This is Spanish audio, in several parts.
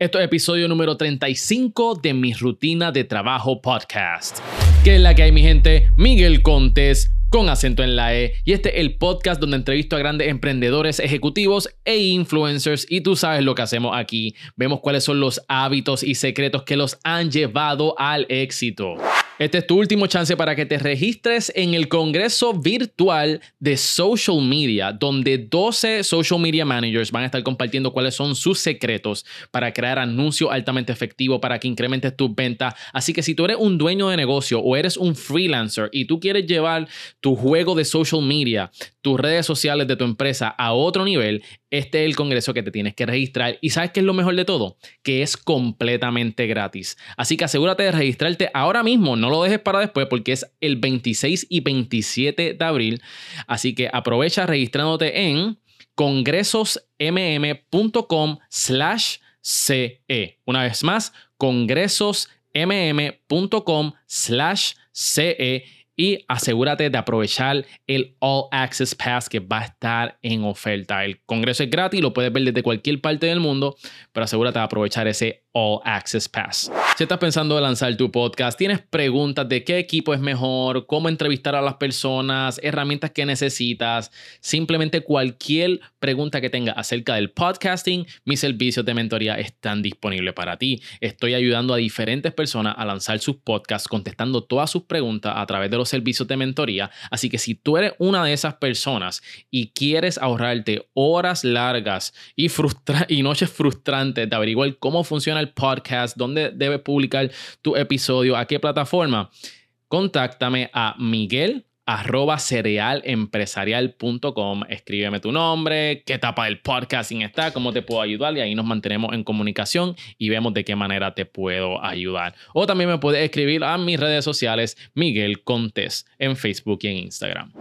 Esto es episodio número 35 de mi rutina de trabajo podcast. ¿Qué es la que hay, mi gente? Miguel Contes con acento en la E. Y este es el podcast donde entrevisto a grandes emprendedores, ejecutivos e influencers. Y tú sabes lo que hacemos aquí. Vemos cuáles son los hábitos y secretos que los han llevado al éxito. Este es tu último chance para que te registres en el Congreso Virtual de Social Media, donde 12 social media managers van a estar compartiendo cuáles son sus secretos para crear anuncios altamente efectivos para que incrementes tus ventas. Así que si tú eres un dueño de negocio o eres un freelancer y tú quieres llevar tu juego de social media, tus redes sociales de tu empresa a otro nivel, este es el congreso que te tienes que registrar. Y sabes qué es lo mejor de todo? Que es completamente gratis. Así que asegúrate de registrarte ahora mismo. No lo dejes para después porque es el 26 y 27 de abril. Así que aprovecha registrándote en congresosmm.com slash CE. Una vez más, congresosmm.com slash CE y asegúrate de aprovechar el All Access Pass que va a estar en oferta. El congreso es gratis, lo puedes ver desde cualquier parte del mundo, pero asegúrate de aprovechar ese All Access Pass. Si estás pensando en lanzar tu podcast, tienes preguntas de qué equipo es mejor, cómo entrevistar a las personas, herramientas que necesitas, simplemente cualquier pregunta que tengas acerca del podcasting, mis servicios de mentoría están disponibles para ti. Estoy ayudando a diferentes personas a lanzar sus podcasts, contestando todas sus preguntas a través de los servicios de mentoría. Así que si tú eres una de esas personas y quieres ahorrarte horas largas y, y noches frustrantes de averiguar cómo funciona podcast, dónde debes publicar tu episodio, a qué plataforma, contáctame a Miguel arroba cerealempresarial.com. Escríbeme tu nombre, qué etapa del podcasting está, cómo te puedo ayudar y ahí nos mantenemos en comunicación y vemos de qué manera te puedo ayudar. O también me puedes escribir a mis redes sociales Miguel Contes en Facebook y en Instagram.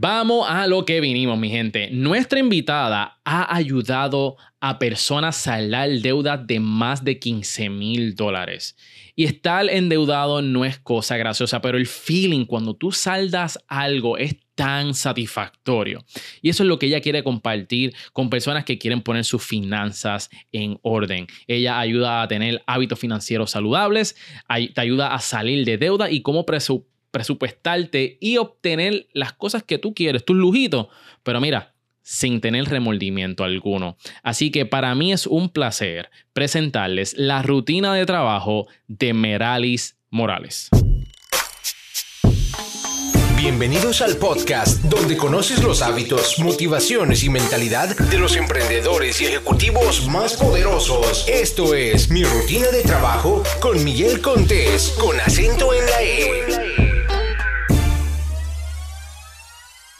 Vamos a lo que vinimos, mi gente. Nuestra invitada ha ayudado a personas saldar deudas de más de 15 mil dólares. Y estar endeudado no es cosa graciosa, pero el feeling cuando tú saldas algo es tan satisfactorio. Y eso es lo que ella quiere compartir con personas que quieren poner sus finanzas en orden. Ella ayuda a tener hábitos financieros saludables, te ayuda a salir de deuda y cómo presupuestar presupuestarte y obtener las cosas que tú quieres, tus lujitos. Pero mira, sin tener remordimiento alguno. Así que para mí es un placer presentarles la rutina de trabajo de Meralis Morales. Bienvenidos al podcast donde conoces los hábitos, motivaciones y mentalidad de los emprendedores y ejecutivos más poderosos. Esto es mi rutina de trabajo con Miguel Contés, con acento en la E.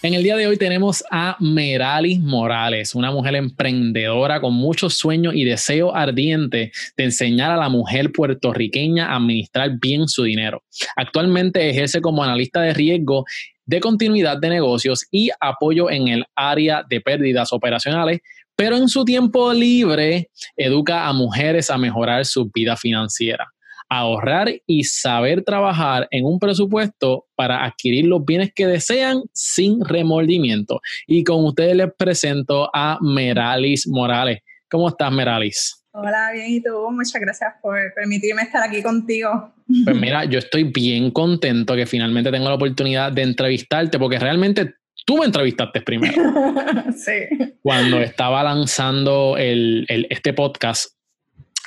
En el día de hoy tenemos a Meralis Morales, una mujer emprendedora con muchos sueños y deseo ardiente de enseñar a la mujer puertorriqueña a administrar bien su dinero. Actualmente ejerce como analista de riesgo de continuidad de negocios y apoyo en el área de pérdidas operacionales, pero en su tiempo libre educa a mujeres a mejorar su vida financiera ahorrar y saber trabajar en un presupuesto para adquirir los bienes que desean sin remordimiento. Y con ustedes les presento a Meralis Morales. ¿Cómo estás, Meralis? Hola, bien, ¿y tú? Muchas gracias por permitirme estar aquí contigo. Pues mira, yo estoy bien contento que finalmente tengo la oportunidad de entrevistarte porque realmente tú me entrevistaste primero. sí. Cuando estaba lanzando el, este podcast,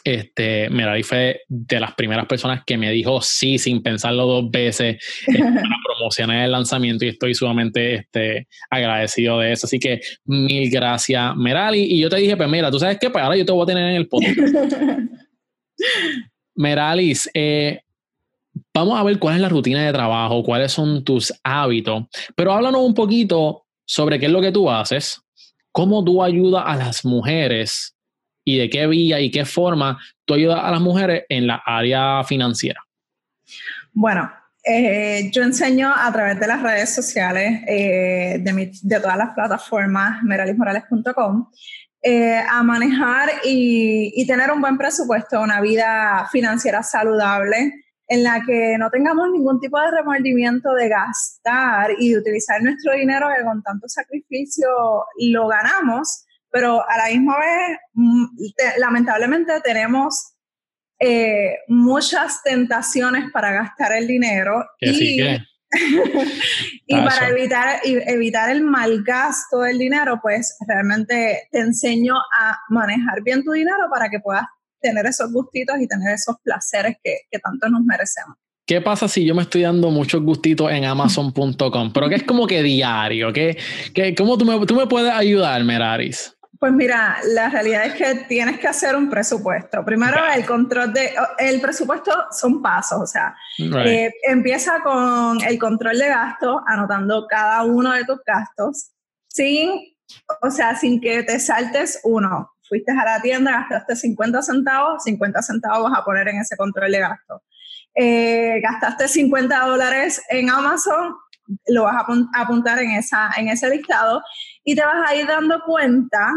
este, Merari fue de las primeras personas que me dijo sí sin pensarlo dos veces este, para promocionar el lanzamiento y estoy sumamente este, agradecido de eso. Así que mil gracias, Merali. Y yo te dije, pues mira, tú sabes qué, pues ahora yo te voy a tener en el podcast. Meralis, eh, vamos a ver cuál es la rutina de trabajo, cuáles son tus hábitos, pero háblanos un poquito sobre qué es lo que tú haces, cómo tú ayudas a las mujeres y de qué vía y qué forma tú ayudas a las mujeres en la área financiera? Bueno, eh, yo enseño a través de las redes sociales, eh, de, todas las plataformas, meralismorales.com, eh, a manejar y, y, tener un buen presupuesto, una vida financiera saludable en la que no tengamos ningún tipo de remordimiento de gastar y de utilizar nuestro dinero que con tanto sacrificio lo ganamos pero a la misma vez, mm, lamentablemente tenemos eh, muchas tentaciones para gastar el dinero y, y para evitar, evitar el mal gasto del dinero, pues realmente te enseño a manejar bien tu dinero para que puedas tener esos gustitos y tener esos placeres que, que tanto nos merecemos. ¿Qué pasa si yo me estoy dando muchos gustitos en Amazon.com? Pero que es como que diario. ¿qué, qué, ¿Cómo tú me, tú me puedes ayudar, Meraris? Pues mira, la realidad es que tienes que hacer un presupuesto. Primero, el control de. El presupuesto son pasos, o sea, eh, empieza con el control de gastos, anotando cada uno de tus gastos, sin, o sea, sin que te saltes uno. Fuiste a la tienda, gastaste 50 centavos, 50 centavos vas a poner en ese control de gastos. Eh, gastaste 50 dólares en Amazon, lo vas a apuntar en, esa, en ese listado y te vas a ir dando cuenta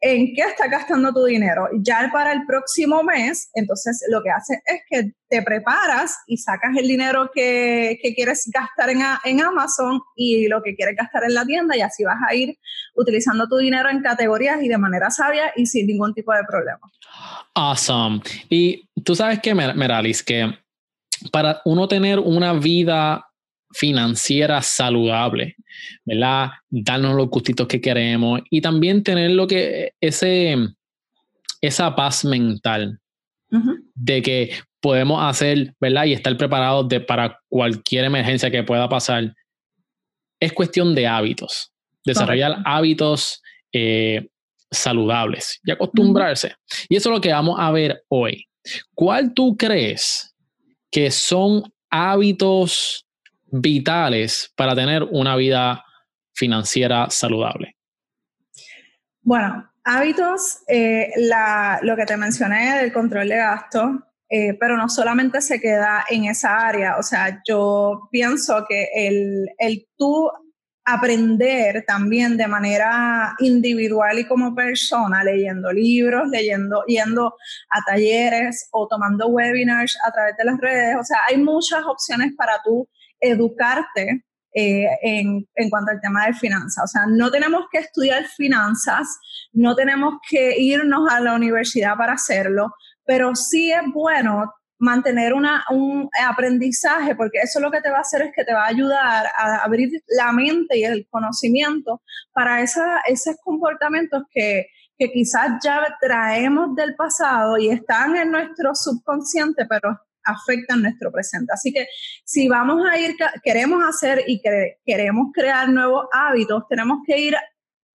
en qué estás gastando tu dinero. Ya para el próximo mes, entonces lo que haces es que te preparas y sacas el dinero que, quieres gastar en, en, Amazon y lo que quieres gastar en la tienda y así vas a ir utilizando tu dinero en categorías y de manera sabia y sin ningún tipo de problema. Awesome. Y tú sabes que, Meralis, que para uno tener una vida financiera saludable, ¿verdad? Darnos los gustitos que queremos y también tener lo que ese esa paz mental de que podemos hacer, ¿verdad? Y estar preparados de, para cualquier emergencia que pueda pasar. Es cuestión de hábitos, desarrollar hábitos eh, saludables y acostumbrarse. Y eso es lo que vamos a ver hoy. ¿Cuál tú crees que son hábitos vitales para tener una vida financiera saludable? Bueno, hábitos, eh, lo que te mencioné del control de gastos, eh, pero no solamente se queda en esa área, o sea, yo pienso que el, el tú aprender también de manera individual y como persona, leyendo libros, leyendo, yendo a talleres o tomando webinars a través de las redes. O sea, hay muchas opciones para tú educarte eh, en, en, cuanto al tema de finanzas. O sea, no tenemos que estudiar finanzas, no tenemos que irnos a la universidad para hacerlo, pero sí es bueno mantener una, un aprendizaje, porque eso lo que te va a hacer es que te va a ayudar a abrir la mente y el conocimiento para esos comportamientos que, que quizás ya traemos del pasado y están en nuestro subconsciente, pero afectan nuestro presente. Así que si vamos a ir, queremos hacer y queremos crear nuevos hábitos, tenemos que ir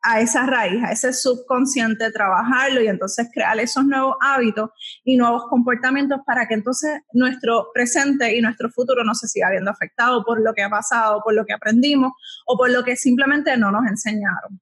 a esa raíz, a ese subconsciente, trabajarlo y entonces crear esos nuevos hábitos y nuevos comportamientos para que entonces nuestro presente y nuestro futuro no se siga viendo afectado por lo que ha pasado, por lo que aprendimos o por lo que simplemente no nos enseñaron.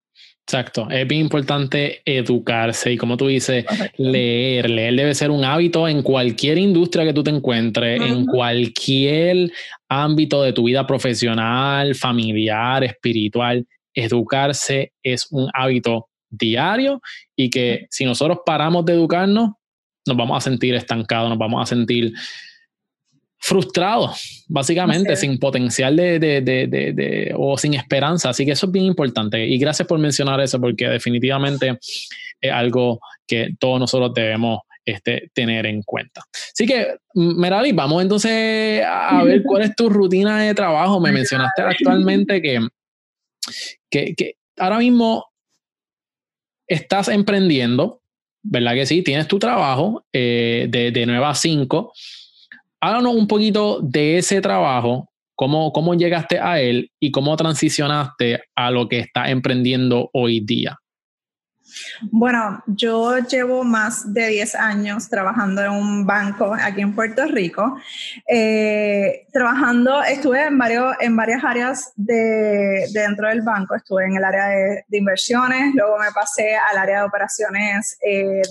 Exacto, es bien importante educarse y como tú dices, leer, leer debe ser un hábito en cualquier industria que tú te encuentres, en cualquier ámbito de tu vida profesional, familiar, espiritual, educarse es un hábito diario y que si nosotros paramos de educarnos, nos vamos a sentir estancados, nos vamos a sentir frustrados, básicamente, sin potencial de, de, de, o sin esperanza. Así que eso es bien importante. Y gracias por mencionar eso, porque definitivamente es algo que todos nosotros debemos este, tener en cuenta. Así que, Merali, vamos entonces a ver cuál es tu rutina de trabajo. Me mencionaste actualmente que que, ahora mismo estás emprendiendo, ¿verdad que sí? Tienes tu trabajo eh, de, de 9 a 5. Háblanos un poquito de ese trabajo, cómo, cómo llegaste a él y cómo transicionaste a lo que estás emprendiendo hoy día. Bueno, yo llevo más de 10 años trabajando en un banco aquí en Puerto Rico. Eh, trabajando, estuve en, varios, en varias áreas de, dentro del banco. Estuve en el área de, inversiones, luego me pasé al área de operaciones eh,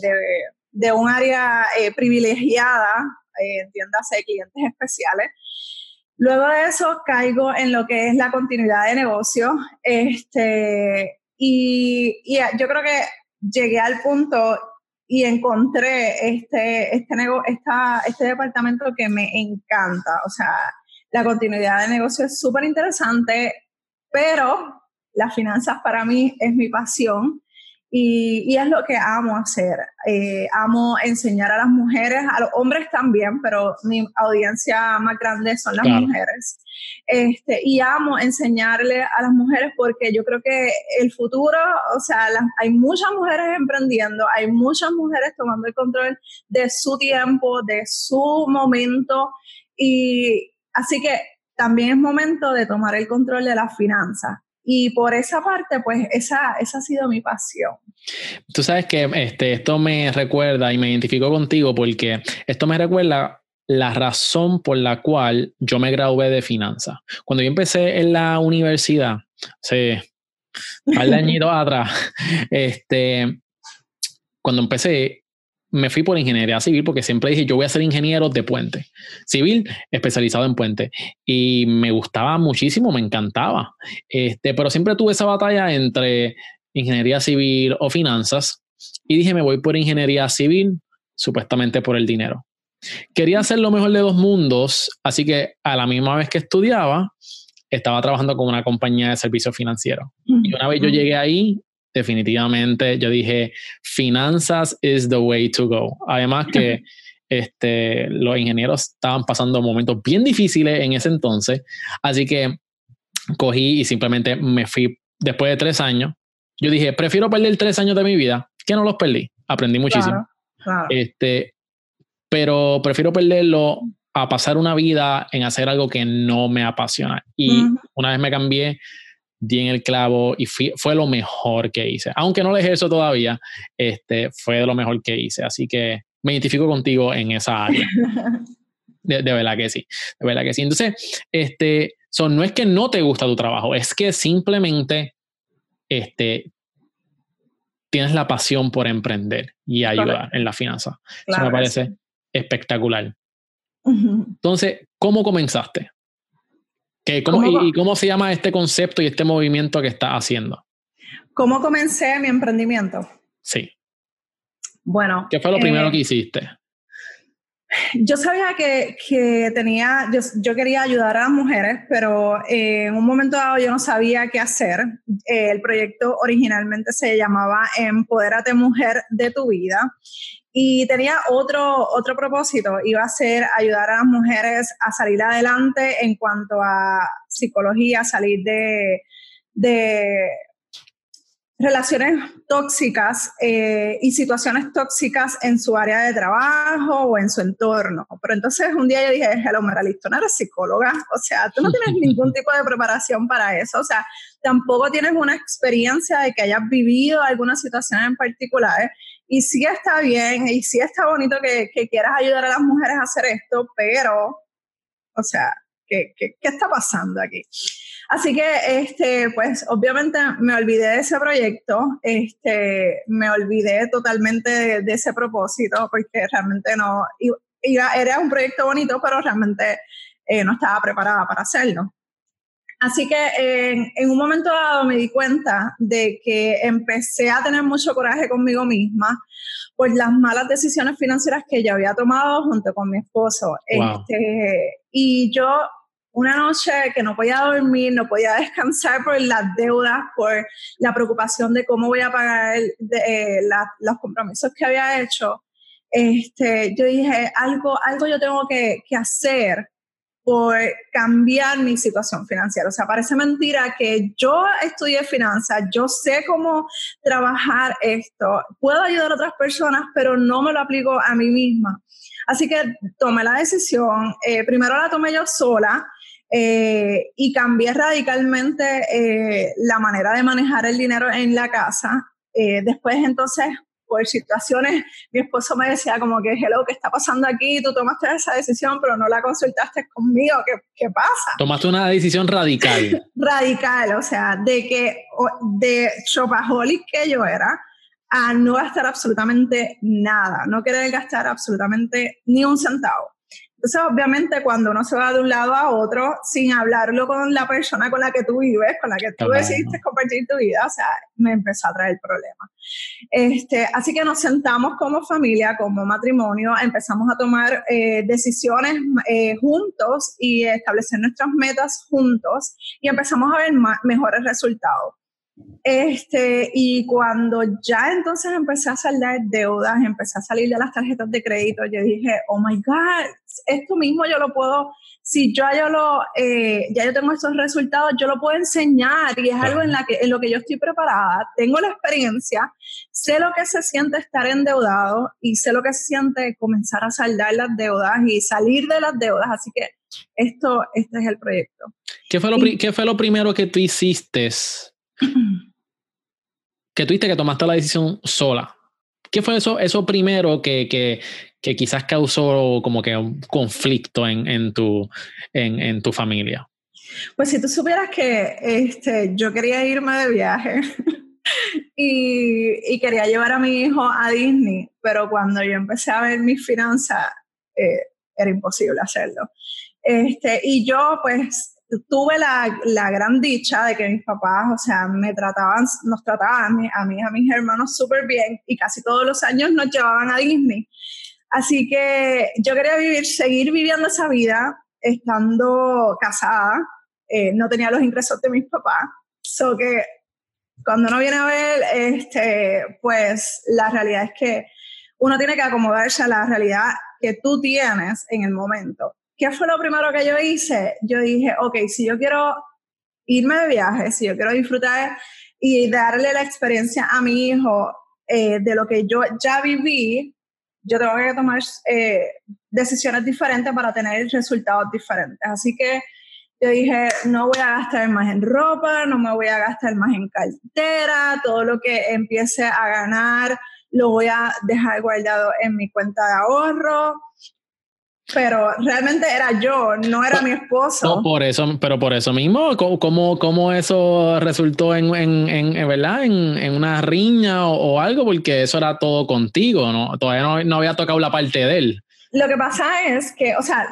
de, un área eh, privilegiada, entiéndase, de clientes especiales. Luego de eso caigo en lo que es la continuidad de negocio. Este, y, yo creo que llegué al punto y encontré este, este, esta, este departamento que me encanta. O sea, la continuidad de negocio es súper interesante, pero las finanzas para mí es mi pasión. Y, es lo que amo hacer. Eh, amo enseñar a las mujeres, a los hombres también, pero mi audiencia más grande son las mujeres. Este, y amo enseñarle a las mujeres porque yo creo que el futuro, o sea, hay muchas mujeres emprendiendo, hay muchas mujeres tomando el control de su tiempo, de su momento. Y así que también es momento de tomar el control de las finanzas. Y por esa parte, pues esa, esa ha sido mi pasión. Tú sabes que este, esto me recuerda y me identifico contigo porque esto me recuerda la razón por la cual yo me gradué de finanzas. Cuando yo empecé en la universidad, hace un añitos atrás, este, cuando empecé, me fui por ingeniería civil porque siempre dije, yo voy a ser ingeniero de puente, civil especializado en puente. Y me gustaba muchísimo, me encantaba. Este, pero siempre tuve esa batalla entre ingeniería civil o finanzas. Y dije, me voy por ingeniería civil, supuestamente por el dinero. Quería hacer lo mejor de dos mundos, así que a la misma vez que estudiaba, estaba trabajando con una compañía de servicios financieros. Y una vez yo llegué ahí, definitivamente yo dije, finanzas is the way to go. Además que este, los ingenieros estaban pasando momentos bien difíciles en ese entonces, así que cogí y simplemente me fui después de tres años. Yo dije, prefiero perder tres años de mi vida que no los perdí. Aprendí muchísimo. Este, pero prefiero perderlo a pasar una vida en hacer algo que no me apasiona. Y una vez me cambié, di en el clavo y fue lo mejor que hice. Aunque no lo ejerzo todavía, este, fue de lo mejor que hice. Así que me identifico contigo en esa área. De, verdad que sí, de verdad que sí. Entonces, este, son no es que no te gusta tu trabajo, es que simplemente este, tienes la pasión por emprender y ayudar en la finanza. Eso me parece espectacular. Entonces, ¿cómo comenzaste? ¿Qué, cómo, y, cómo se llama este concepto y este movimiento que estás haciendo? ¿Cómo comencé mi emprendimiento? Sí. Bueno. ¿Qué fue lo primero eh, que hiciste? Yo sabía que, que tenía, yo, yo, quería ayudar a las mujeres, pero en un momento dado yo no sabía qué hacer. el proyecto originalmente se llamaba Empodérate Mujer de tu Vida y tenía otro, otro propósito, iba a ser ayudar a las mujeres a salir adelante en cuanto a psicología, salir de, de relaciones tóxicas eh, y situaciones tóxicas en su área de trabajo o en su entorno. Pero entonces un día yo dije, hello, Meralista, no eres psicóloga, o sea, tú no tienes ningún tipo de preparación para eso, o sea, tampoco tienes una experiencia de que hayas vivido alguna situación en particular y sí está bien y sí está bonito que, quieras ayudar a las mujeres a hacer esto, pero, o sea, ¿qué, qué, está pasando aquí? Así que, este, pues, obviamente me olvidé de ese proyecto, este, me olvidé totalmente de, ese propósito, porque realmente no, era un proyecto bonito, pero realmente eh, no estaba preparada para hacerlo. Así que en, un momento dado me di cuenta de que empecé a tener mucho coraje conmigo misma por las malas decisiones financieras que yo había tomado junto con mi esposo. Este, y yo una noche que no podía dormir, no podía descansar por las deudas, por la preocupación de cómo voy a pagar eh, los compromisos que había hecho, este, yo dije, algo, algo yo tengo que, que hacer por cambiar mi situación financiera. O sea, parece mentira que yo estudié finanzas, yo sé cómo trabajar esto, puedo ayudar a otras personas, pero no me lo aplico a mí misma. Así que tomé la decisión, eh, primero la tomé yo sola eh, y cambié radicalmente eh, la manera de manejar el dinero en la casa. después entonces por situaciones, mi esposo me decía como que, hello, ¿qué está pasando aquí? Tú tomaste esa decisión, pero no la consultaste conmigo, ¿qué, qué pasa? Tomaste una decisión radical. radical, o sea, de que de shopaholic que yo era, a no gastar absolutamente nada, no querer gastar absolutamente ni un centavo. Entonces, obviamente, cuando uno se va de un lado a otro sin hablarlo con la persona con la que tú vives, con la que tú decidiste compartir tu vida, o sea, me empezó a traer problemas. Este, así que nos sentamos como familia, como matrimonio, empezamos a tomar eh, decisiones eh, juntos y establecer nuestras metas juntos y empezamos a ver mejores resultados. Este, y cuando ya entonces empecé a saldar deudas, empecé a salir de las tarjetas de crédito, yo dije, oh my God, esto mismo yo lo puedo, si yo, yo lo, eh, ya yo tengo estos resultados, yo lo puedo enseñar y es algo en, la que, en lo que yo estoy preparada, tengo la experiencia, sé lo que se siente estar endeudado y sé lo que se siente comenzar a saldar las deudas y salir de las deudas, así que esto, este es el proyecto. ¿Qué fue lo, ¿qué fue lo primero que tú hiciste? que tuviste que tomaste la decisión sola. ¿Qué fue eso, eso primero que, que, que quizás causó como que un conflicto en, en tu, en, en, tu familia? Pues si tú supieras que este, yo quería irme de viaje y, y, quería llevar a mi hijo a Disney, pero cuando yo empecé a ver mis finanzas, eh, era imposible hacerlo. Este, y yo pues tuve la, la, gran dicha de que mis papás, o sea, me trataban, nos trataban a mí, a, mis hermanos súper bien y casi todos los años nos llevaban a Disney. Así que yo quería vivir, seguir viviendo esa vida estando casada. Eh, no tenía los ingresos de mis papás. So que cuando uno viene a ver, este, pues la realidad es que uno tiene que acomodarse a la realidad que tú tienes en el momento. ¿Qué fue lo primero que yo hice? Yo dije, ok, si yo quiero irme de viaje, si yo quiero disfrutar y darle la experiencia a mi hijo eh, de lo que yo ya viví, yo tengo que tomar eh, decisiones diferentes para tener resultados diferentes. Así que yo dije, no voy a gastar más en ropa, no me voy a gastar más en cartera, todo lo que empiece a ganar lo voy a dejar guardado en mi cuenta de ahorro pero realmente era yo, no era mi esposo. No, por eso, pero por eso mismo, ¿cómo, cómo eso resultó en, en, en ¿verdad? En, en, una riña o, algo? Porque eso era todo contigo, ¿no? Todavía no, no, había tocado la parte de él. Lo que pasa es que, o sea,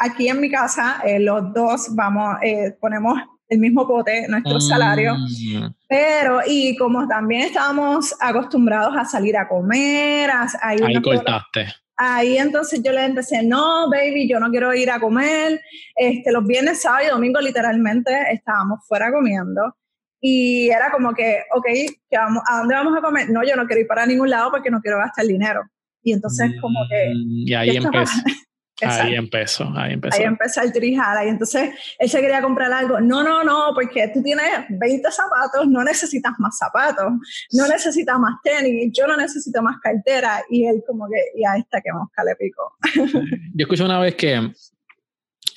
aquí en mi casa, eh, los dos vamos, eh, ponemos el mismo pote, nuestro salario, mm. pero y como también estábamos acostumbrados a salir a comer, a, ahí cortaste Ahí entonces yo le empecé, no, baby, yo no quiero ir a comer. Este, los viernes, sábado y domingo literalmente estábamos fuera comiendo. Y era como que, ok, vamos, ¿a dónde vamos a comer? No, yo no quiero ir para ningún lado porque no quiero gastar dinero. Y entonces como que... Mm, y ahí empezó. Ahí empezó, ahí empezó. Ahí empezó el trijada. Y entonces él se quería comprar algo. No, no, no, porque tú tienes 20 zapatos, no necesitas más zapatos, no necesitas más tenis, yo no necesito más cartera. Y él como que, y a esta que mosca le picó. Yo escuché una vez que,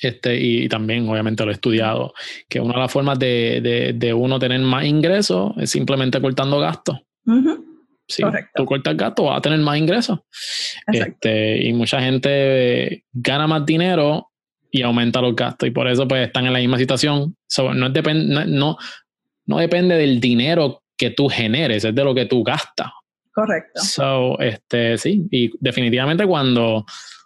este, y también obviamente lo he estudiado, que una de las formas de, de, de uno tener más ingresos es simplemente cortando gastos. Si tú cortas gasto, vas a tener más ingresos. Este, y mucha gente gana más dinero y aumenta los gastos. Y por eso pues están en la misma situación. no, no, no, no, depende del dinero que tú generes, es de lo que tú gastas. Correcto. So, este, sí, y definitivamente cuando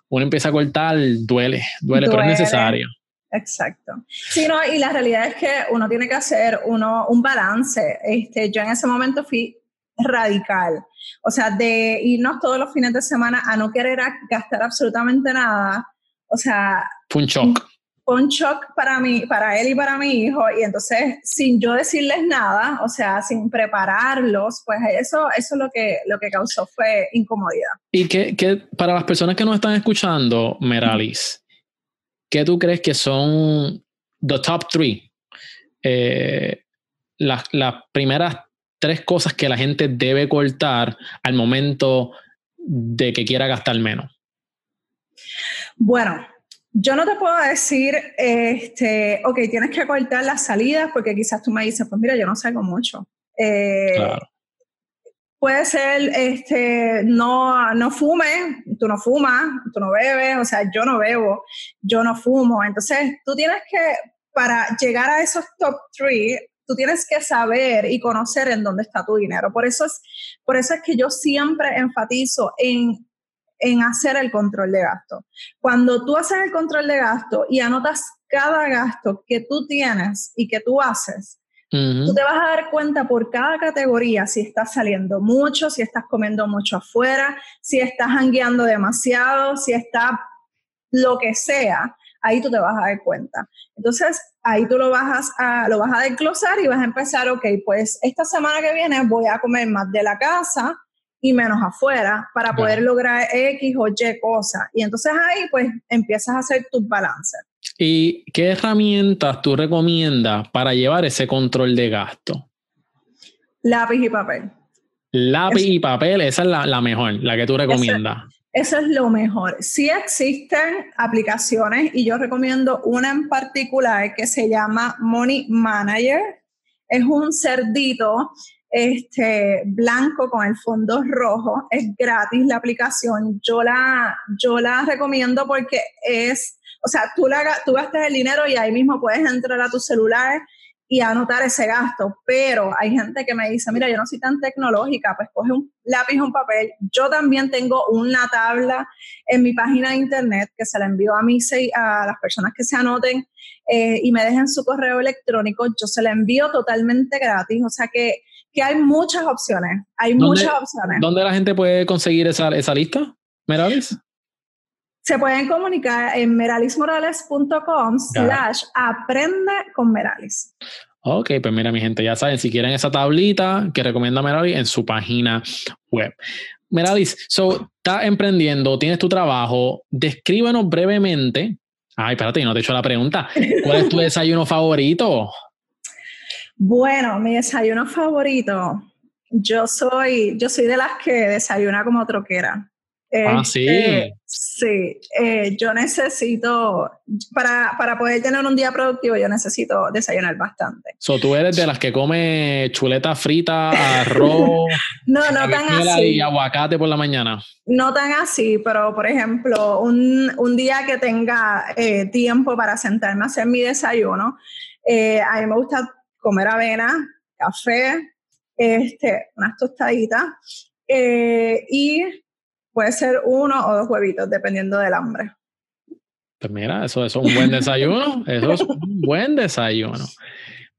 uno empieza a cortar, duele, duele, pero es necesario. Exacto. Sí, no, y la realidad es que uno tiene que hacer uno, un balance. Este, yo en ese momento fui radical. O sea, de irnos todos los fines de semana a no querer gastar absolutamente nada. O sea... Fue un shock. Fue un shock para mí, para él y para mi hijo. Y entonces, sin yo decirles nada, o sea, sin prepararlos, pues eso, eso lo que, lo que causó fue incomodidad. Y que, que para las personas que nos están escuchando, Meralis, ¿qué tú crees que son the top three? Eh, las, las primeras tres cosas que la gente debe cortar al momento de que quiera gastar menos? Bueno, yo no te puedo decir, este, ok, tienes que cortar las salidas porque quizás tú me dices, pues mira, yo no salgo mucho. Eh, claro. Puede ser, este, no, no fume, tú no fumas, tú no bebes, o sea, yo no bebo, yo no fumo. Entonces, tú tienes que, para llegar a esos top three, tú tienes que saber y conocer en dónde está tu dinero. Por eso es, por eso es que yo siempre enfatizo en, en hacer el control de gasto. Cuando tú haces el control de gasto y anotas cada gasto que tú tienes y que tú haces, tú te vas a dar cuenta por cada categoría si estás saliendo mucho, si estás comiendo mucho afuera, si estás hangueando demasiado, si está lo que sea ahí tú te vas a dar cuenta. Entonces, ahí tú lo vas a, lo vas a desglosar y vas a empezar, ok, pues esta semana que viene voy a comer más de la casa y menos afuera para poder lograr X o Y cosas. Y entonces ahí pues empiezas a hacer tus balances. ¿Y qué herramientas tú recomiendas para llevar ese control de gasto? Lápiz y papel. Lápiz y papel, esa es la, mejor, la que tú recomiendas. Eso, es lo mejor. Sí existen aplicaciones y yo recomiendo una en particular que se llama Money Manager. Es un cerdito este, blanco con el fondo rojo. Es gratis la aplicación. Yo la, yo la recomiendo porque es o sea, tú, la, tú gastas el dinero y ahí mismo puedes entrar a tu celular y anotar ese gasto, pero hay gente que me dice, mira, yo no soy tan tecnológica, pues coge un lápiz, un papel. Yo también tengo una tabla en mi página de internet que se la envío a mí, a las personas que se anoten eh, y me dejen su correo electrónico, yo se la envío totalmente gratis, o sea que, que hay muchas opciones, hay muchas opciones. ¿Dónde la gente puede conseguir esa, esa lista, Meravis? Se pueden comunicar en meralismorales.com slash aprende con Meralis. Ok, pues mira mi gente, ya saben, si quieren esa tablita que recomienda Meralis en su página web. Meralis, so, estás emprendiendo, tienes tu trabajo, descríbanos brevemente. Ay, espérate, no te he hecho la pregunta. ¿Cuál es tu desayuno favorito? Bueno, mi desayuno favorito, yo soy, yo soy de las que desayuna como troquera. Ah, sí. Este, Sí, eh, yo necesito, para, para, poder tener un día productivo, yo necesito desayunar bastante. So, tú eres de las que come chuleta frita, arroz, no, no tan así. y aguacate por la mañana. No tan así, pero por ejemplo, un, un día que tenga eh, tiempo para sentarme a hacer mi desayuno, eh, a mí me gusta comer avena, café, este, unas tostaditas y Puede ser uno o dos huevitos, dependiendo del hambre. Pues mira, eso, es un buen desayuno. eso es un buen desayuno.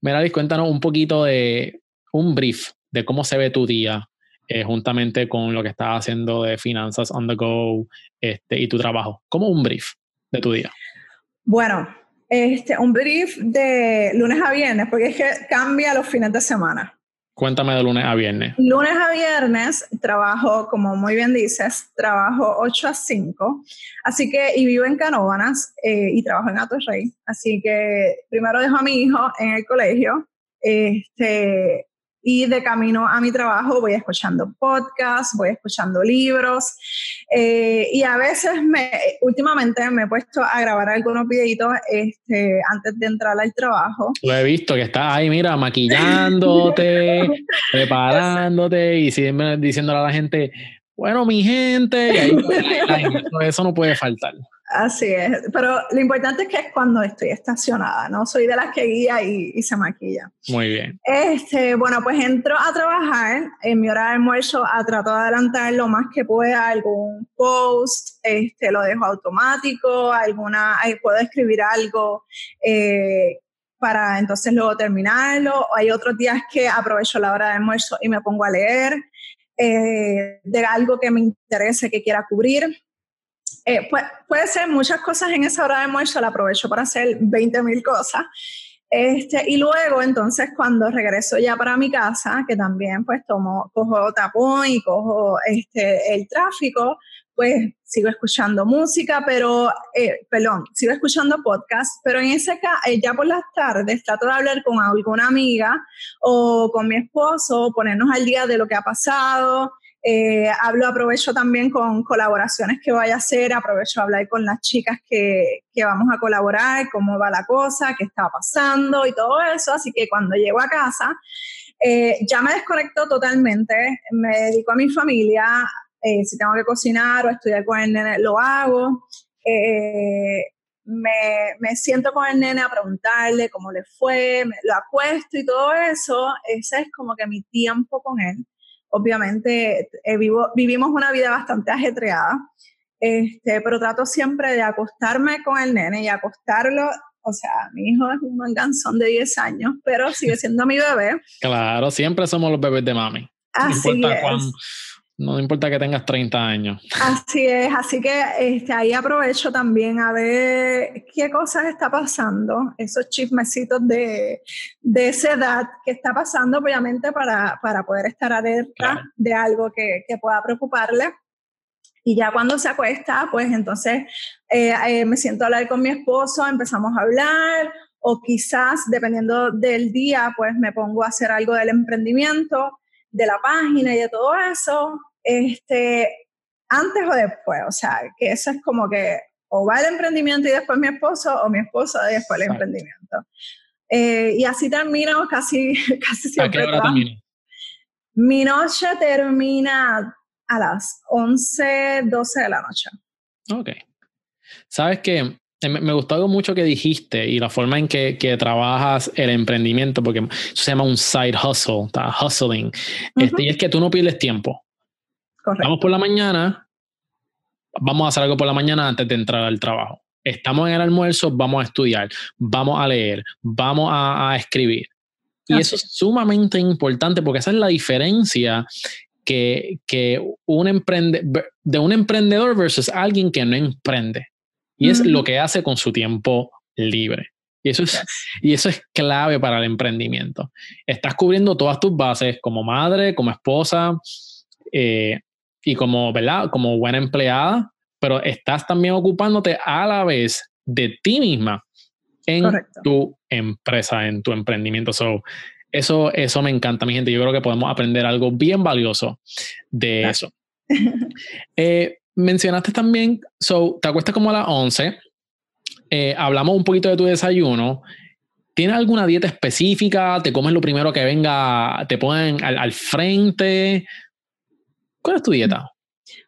Mira, cuéntanos un poquito de un brief de cómo se ve tu día eh, juntamente con lo que estás haciendo de finanzas on the go este, y tu trabajo. ¿Cómo un brief de tu día? Bueno, este, un brief de lunes a viernes, porque es que cambia los fines de semana. Cuéntame de lunes a viernes. Lunes a viernes trabajo, como muy bien dices, trabajo 8 a 5. Así que, y vivo en Canóvanas eh, y trabajo en Rey. Así que primero dejo a mi hijo en el colegio. Este, y de camino a mi trabajo voy escuchando podcasts, voy escuchando libros eh, y a veces me, últimamente me he puesto a grabar algunos videitos este, antes de entrar al trabajo. Lo he visto que estás ahí, mira, maquillándote, preparándote y siempre diciéndole a la gente, bueno, mi gente, y ahí, eso no puede faltar. Así es, pero lo importante es que es cuando estoy estacionada, no soy de las que guía y, se maquilla. Muy bien. Este, bueno, pues entro a trabajar en mi hora de almuerzo, a trato de adelantar lo más que pueda algún post, este, lo dejo automático, alguna, puedo escribir algo eh, para entonces luego terminarlo. Hay otros días que aprovecho la hora de almuerzo y me pongo a leer eh, de algo que me interese, que quiera cubrir. Eh, puede, ser muchas cosas en esa hora de almuerzo, la aprovecho para hacer 20 mil cosas. Este, y luego, entonces, cuando regreso ya para mi casa, que también pues tomo, cojo tapón y cojo este, el tráfico, pues sigo escuchando música, pero, eh, perdón, sigo escuchando podcast, pero en ese caso, eh, ya por las tardes trato de hablar con alguna amiga o con mi esposo, ponernos al día de lo que ha pasado, eh, hablo, aprovecho también con colaboraciones que vaya a hacer, aprovecho a hablar con las chicas que, que, vamos a colaborar, cómo va la cosa, qué está pasando y todo eso. Así que cuando llego a casa, eh, ya me desconecto totalmente, me dedico a mi familia, eh, si tengo que cocinar o estudiar con el nene, lo hago. Me, me, siento con el nene a preguntarle cómo le fue, me, lo acuesto y todo eso, ese es como que mi tiempo con él obviamente eh, vivo, vivimos una vida bastante ajetreada, este, pero trato siempre de acostarme con el nene y acostarlo. O sea, mi hijo es un manganzón de 10 años, pero sigue siendo mi bebé. Claro, siempre somos los bebés de mami. Así es. No importa que tengas 30 años. Así es, así que este, ahí aprovecho también a ver qué cosas está pasando, esos chismecitos de, de esa edad que está pasando, obviamente, para, para poder estar alerta de algo que, que, pueda preocuparle. Y ya cuando se acuesta, pues entonces eh, eh, me siento a hablar con mi esposo, empezamos a hablar, o quizás, dependiendo del día, pues me pongo a hacer algo del emprendimiento de la página y de todo eso, este, antes o después, o sea, que eso es como que o va el emprendimiento y después mi esposo, o mi esposo y después el emprendimiento. Eh, y así termino casi, casi siempre. ¿A qué hora termina? Mi noche termina a las 11, 12 de la noche. Ok. Sabes que me, gustó mucho que dijiste y la forma en que, que, trabajas el emprendimiento, porque eso se llama un side hustle, está hustling. este, y es que tú no pierdes tiempo. Correcto. Vamos por la mañana, vamos a hacer algo por la mañana antes de entrar al trabajo. Estamos en el almuerzo, vamos a estudiar, vamos a leer, vamos a, a escribir. Y eso es sumamente importante porque esa es la diferencia que, que un emprende, de un emprendedor versus alguien que no emprende. Y es lo que hace con su tiempo libre. Y eso, es, y eso es clave para el emprendimiento. Estás cubriendo todas tus bases como madre, como esposa eh, y como, ¿verdad? como buena empleada, pero estás también ocupándote a la vez de ti misma en tu empresa, en tu emprendimiento. eso, eso me encanta, mi gente. Yo creo que podemos aprender algo bien valioso de eso. eh, mencionaste también, so, te acuestas como a las 11, eh, hablamos un poquito de tu desayuno. ¿Tienes alguna dieta específica? ¿Te comes lo primero que venga? ¿Te ponen al, frente? ¿Cuál es tu dieta?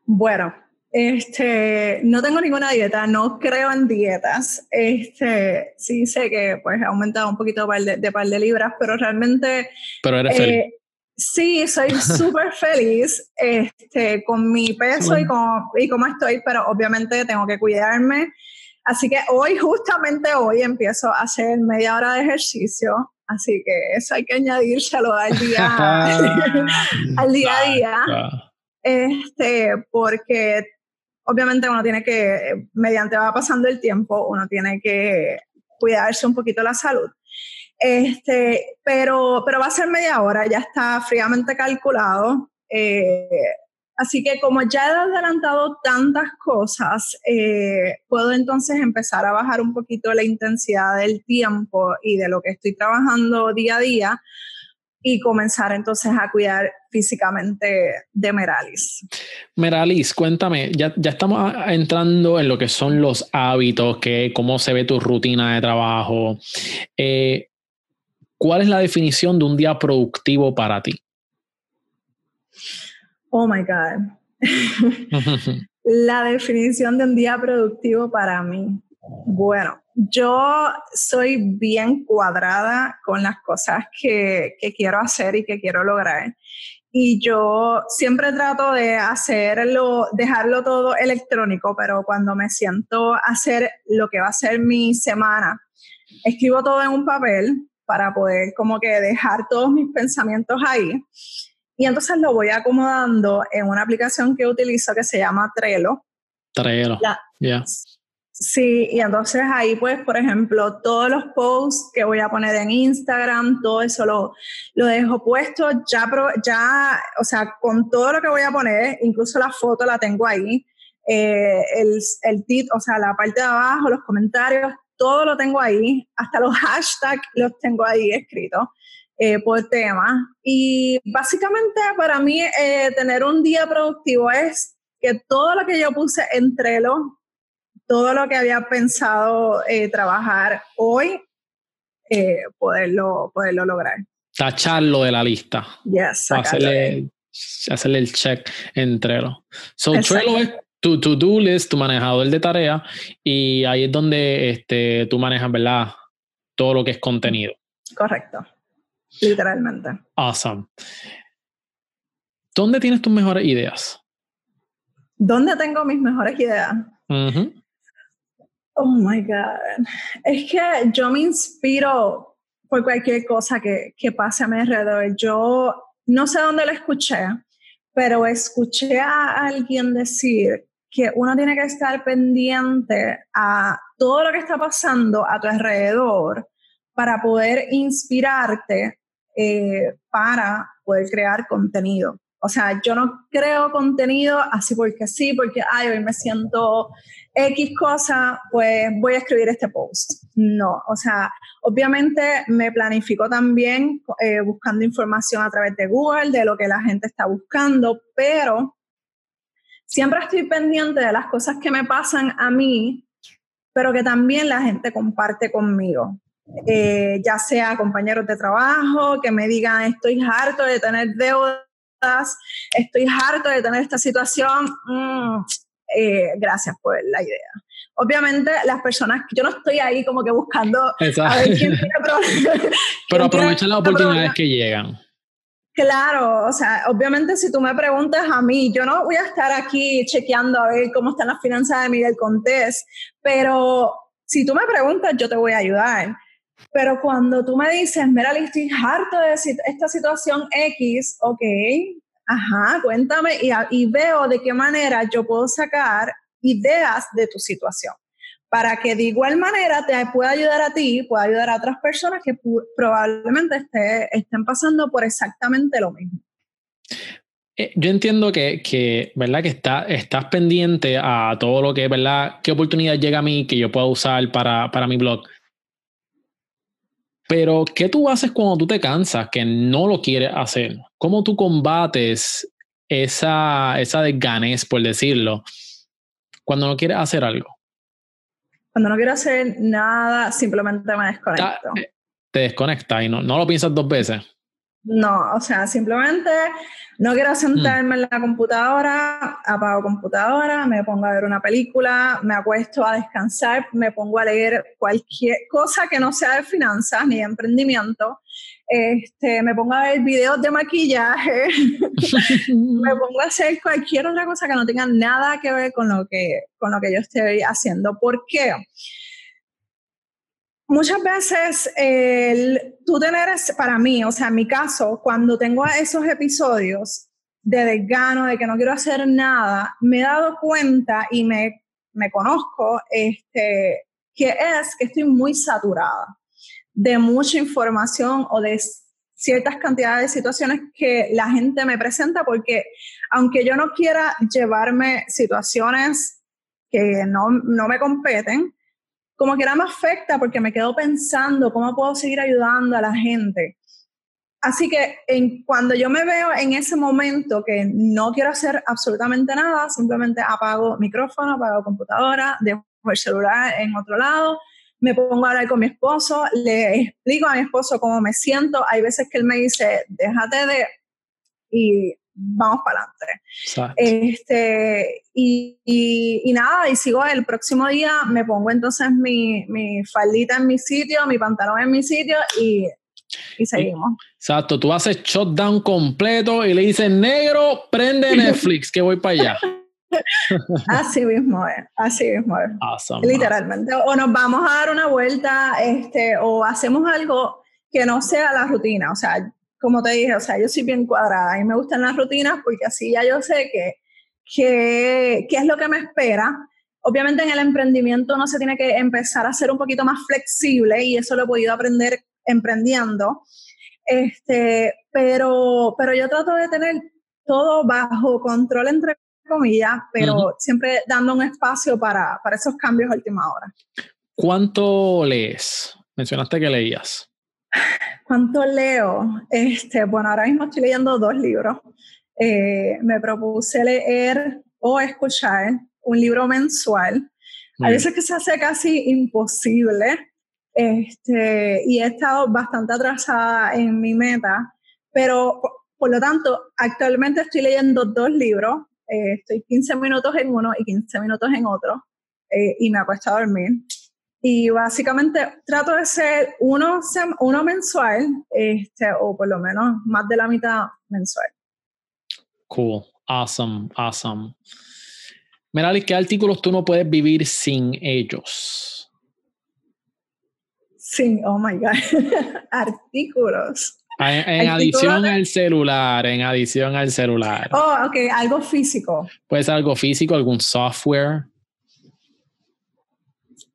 Bueno, este, no tengo ninguna dieta, no creo en dietas. Este, sí sé que pues he aumentado un poquito de, par de libras, pero realmente... Pero eres feliz. Sí, soy súper feliz este, con mi peso y, con, y cómo estoy, pero obviamente tengo que cuidarme. Así que hoy, justamente hoy, empiezo a hacer media hora de ejercicio. Así que eso hay que añadírselo al día, al día a día. Este, porque obviamente uno tiene que, mediante va pasando el tiempo, uno tiene que cuidarse un poquito la salud. Este, pero, pero va a ser media hora, ya está fríamente calculado. Eh, así que como ya he adelantado tantas cosas, eh, puedo entonces empezar a bajar un poquito la intensidad del tiempo y de lo que estoy trabajando día a día y comenzar entonces a cuidar físicamente de Meralis. Meralis, cuéntame, ya, ya estamos entrando en lo que son los hábitos, que, cómo se ve tu rutina de trabajo. Eh, ¿Cuál es la definición de un día productivo para ti? Oh my God. la definición de un día productivo para mí. Bueno, yo soy bien cuadrada con las cosas que, que, quiero hacer y que quiero lograr. Y yo siempre trato de hacerlo, dejarlo todo electrónico, pero cuando me siento a hacer lo que va a ser mi semana, escribo todo en un papel para poder como que dejar todos mis pensamientos ahí. Y entonces lo voy acomodando en una aplicación que utilizo que se llama Trello. Trello. Ya. Sí, y entonces ahí pues, por ejemplo, todos los posts que voy a poner en Instagram, todo eso lo, lo dejo puesto ya, ya, o sea, con todo lo que voy a poner, incluso la foto la tengo ahí, eh, el, el tit, o sea, la parte de abajo, los comentarios, todo lo tengo ahí, hasta los hashtags los tengo ahí escritos eh, por tema. Y básicamente para mí eh, tener un día productivo es que todo lo que yo puse entre los, todo lo que había pensado eh, trabajar hoy, poderlo, poderlo lograr. Tacharlo de la lista. Yes, hacerle, hacerle el check entre los. So, Trello es tu to-do list, tu manejador de tarea, y ahí es donde este, tú manejas, ¿verdad? Todo lo que es contenido. Correcto. Literalmente. Awesome. ¿Dónde tienes tus mejores ideas? ¿Dónde tengo mis mejores ideas? Oh my God. Es que yo me inspiro por cualquier cosa que, que pase a mi alrededor. Yo no sé dónde lo escuché, pero escuché a alguien decir que uno tiene que estar pendiente a todo lo que está pasando a tu alrededor para poder inspirarte eh, para poder crear contenido. O sea, yo no creo contenido así porque sí, porque, ay, hoy me siento X cosa, pues voy a escribir este post. No, o sea, obviamente me planifico también eh, buscando información a través de Google, de lo que la gente está buscando, pero siempre estoy pendiente de las cosas que me pasan a mí, pero que también la gente comparte conmigo. Eh, ya sea compañeros de trabajo que me digan estoy harto de tener deudas, estoy harto de tener esta situación, mm, eh, gracias por la idea. Obviamente las personas, yo no estoy ahí como que buscando a ver quién tiene Pero aprovechen las oportunidades que llegan. Claro, o sea, obviamente si tú me preguntas a mí, yo no voy a estar aquí chequeando a ver cómo están las finanzas de Miguel Contés, pero si tú me preguntas, yo te voy a ayudar. Pero cuando tú me dices, mira, estoy harto de esta situación X, ok, ajá, cuéntame y, y veo de qué manera yo puedo sacar ideas de tu situación para que de igual manera te pueda ayudar a ti, pueda ayudar a otras personas que probablemente estén pasando por exactamente lo mismo. Eh, yo entiendo que, que, ¿verdad? que está, estás pendiente a todo lo que, ¿verdad? ¿Qué oportunidad llega a mí que yo pueda usar para, para mi blog? Pero, ¿qué tú haces cuando tú te cansas, que no lo quieres hacer? ¿Cómo tú combates esa, esa desganez, por decirlo, cuando no quieres hacer algo? Cuando no quiero hacer nada, simplemente me desconecto. Eh, te desconectas y no, no lo piensas dos veces. No, o sea, simplemente no quiero sentarme en la computadora, apago computadora, me pongo a ver una película, me acuesto a descansar, me pongo a leer cualquier cosa que no sea de finanzas ni de emprendimiento. Este, me pongo a ver videos de maquillaje, me pongo a hacer cualquier otra cosa que no tenga nada que ver con lo que, con lo que yo estoy haciendo. ¿Por qué? Muchas veces el, tú tener, para mí, o sea, en mi caso, cuando tengo esos episodios de desgano, de que no quiero hacer nada, me he dado cuenta y me, me conozco este, que es que estoy muy saturada de mucha información o de ciertas cantidades de situaciones que la gente me presenta, porque aunque yo no quiera llevarme situaciones que no, no me competen, como que era me afecta porque me quedo pensando cómo puedo seguir ayudando a la gente. Así que en, cuando yo me veo en ese momento que no quiero hacer absolutamente nada, simplemente apago micrófono, apago computadora, dejo el celular en otro lado, me pongo a hablar con mi esposo, le explico a mi esposo cómo me siento. Hay veces que él me dice, déjate de... Y vamos para adelante. Este, y, y, nada, y sigo el próximo día, me pongo entonces mi, mi faldita en mi sitio, mi pantalón en mi sitio y, y seguimos. Exacto, tú haces shutdown completo y le dices, negro, prende Netflix, que voy para allá. así mismo es, así mismo es. Literalmente. O nos vamos a dar una vuelta, este, o hacemos algo que no sea la rutina. O sea, como te dije, o sea, yo soy bien cuadrada y me gustan las rutinas porque así ya yo sé que, qué es lo que me espera. Obviamente en el emprendimiento uno se tiene que empezar a ser un poquito más flexible y eso lo he podido aprender emprendiendo. Este, pero, pero yo trato de tener todo bajo control, entre comillas, pero siempre dando un espacio para, para esos cambios a última hora. ¿Cuánto lees? Mencionaste que leías. ¿Cuánto leo? Este, bueno, ahora mismo estoy leyendo dos libros. Eh, me propuse leer o escuchar un libro mensual. A veces que se hace casi imposible. Este, y he estado bastante atrasada en mi meta, pero por, lo tanto, actualmente estoy leyendo dos libros. Eh, estoy 15 minutos en uno y 15 minutos en otro eh, y me acuesto a dormir. Y básicamente trato de ser uno, uno mensual, este, o por lo menos más de la mitad mensual. Cool, awesome, awesome. Merali, ¿qué artículos tú no puedes vivir sin ellos? Sin, oh my God, artículos. Ah, en, adición al celular, en adición al celular. Oh, ok, algo físico. Puede ser algo físico, algún software.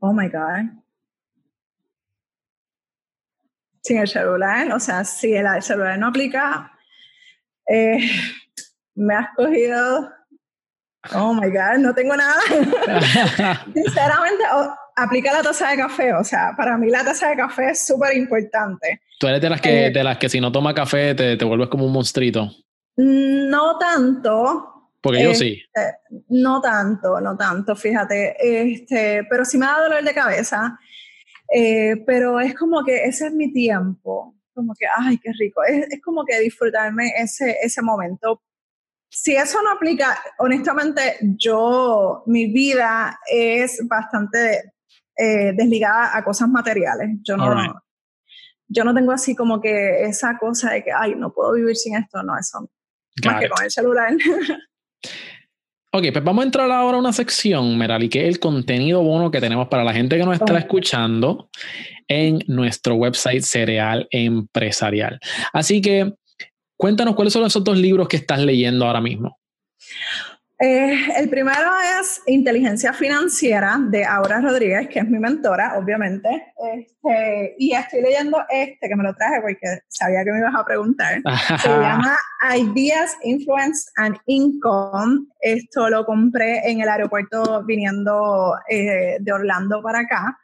Oh my God. Sin el celular, o sea, si el, celular no aplica, eh, me has cogido. Oh my God, no tengo nada. Sinceramente, aplica la taza de café. O sea, para mí la taza de café es súper importante. Tú eres de las que, eh, de las que si no toma café te, te vuelves como un monstruito. No tanto, porque yo sí. Este, no tanto, no tanto, fíjate. Este, pero sí me da dolor de cabeza. Eh, pero es como que ese es mi tiempo. Como que, ay, qué rico. Es, es, como que disfrutarme ese, ese momento. Si eso no aplica, honestamente, yo, mi vida es bastante eh, desligada a cosas materiales. Yo no, yo no tengo así como que esa cosa de que, ay, no puedo vivir sin esto. No, eso. más que con el celular. Ok, pues vamos a entrar ahora a una sección, Merali, que es el contenido bono que tenemos para la gente que nos está escuchando en nuestro website Cereal Empresarial. Así que cuéntanos cuáles son esos dos libros que estás leyendo ahora mismo. Eh, el primero es Inteligencia Financiera de Aura Rodríguez, que es mi mentora, obviamente. Este, y estoy leyendo este, que me lo traje porque sabía que me ibas a preguntar. Se llama Ideas, Influence and Income. Esto lo compré en el aeropuerto viniendo eh, de Orlando para acá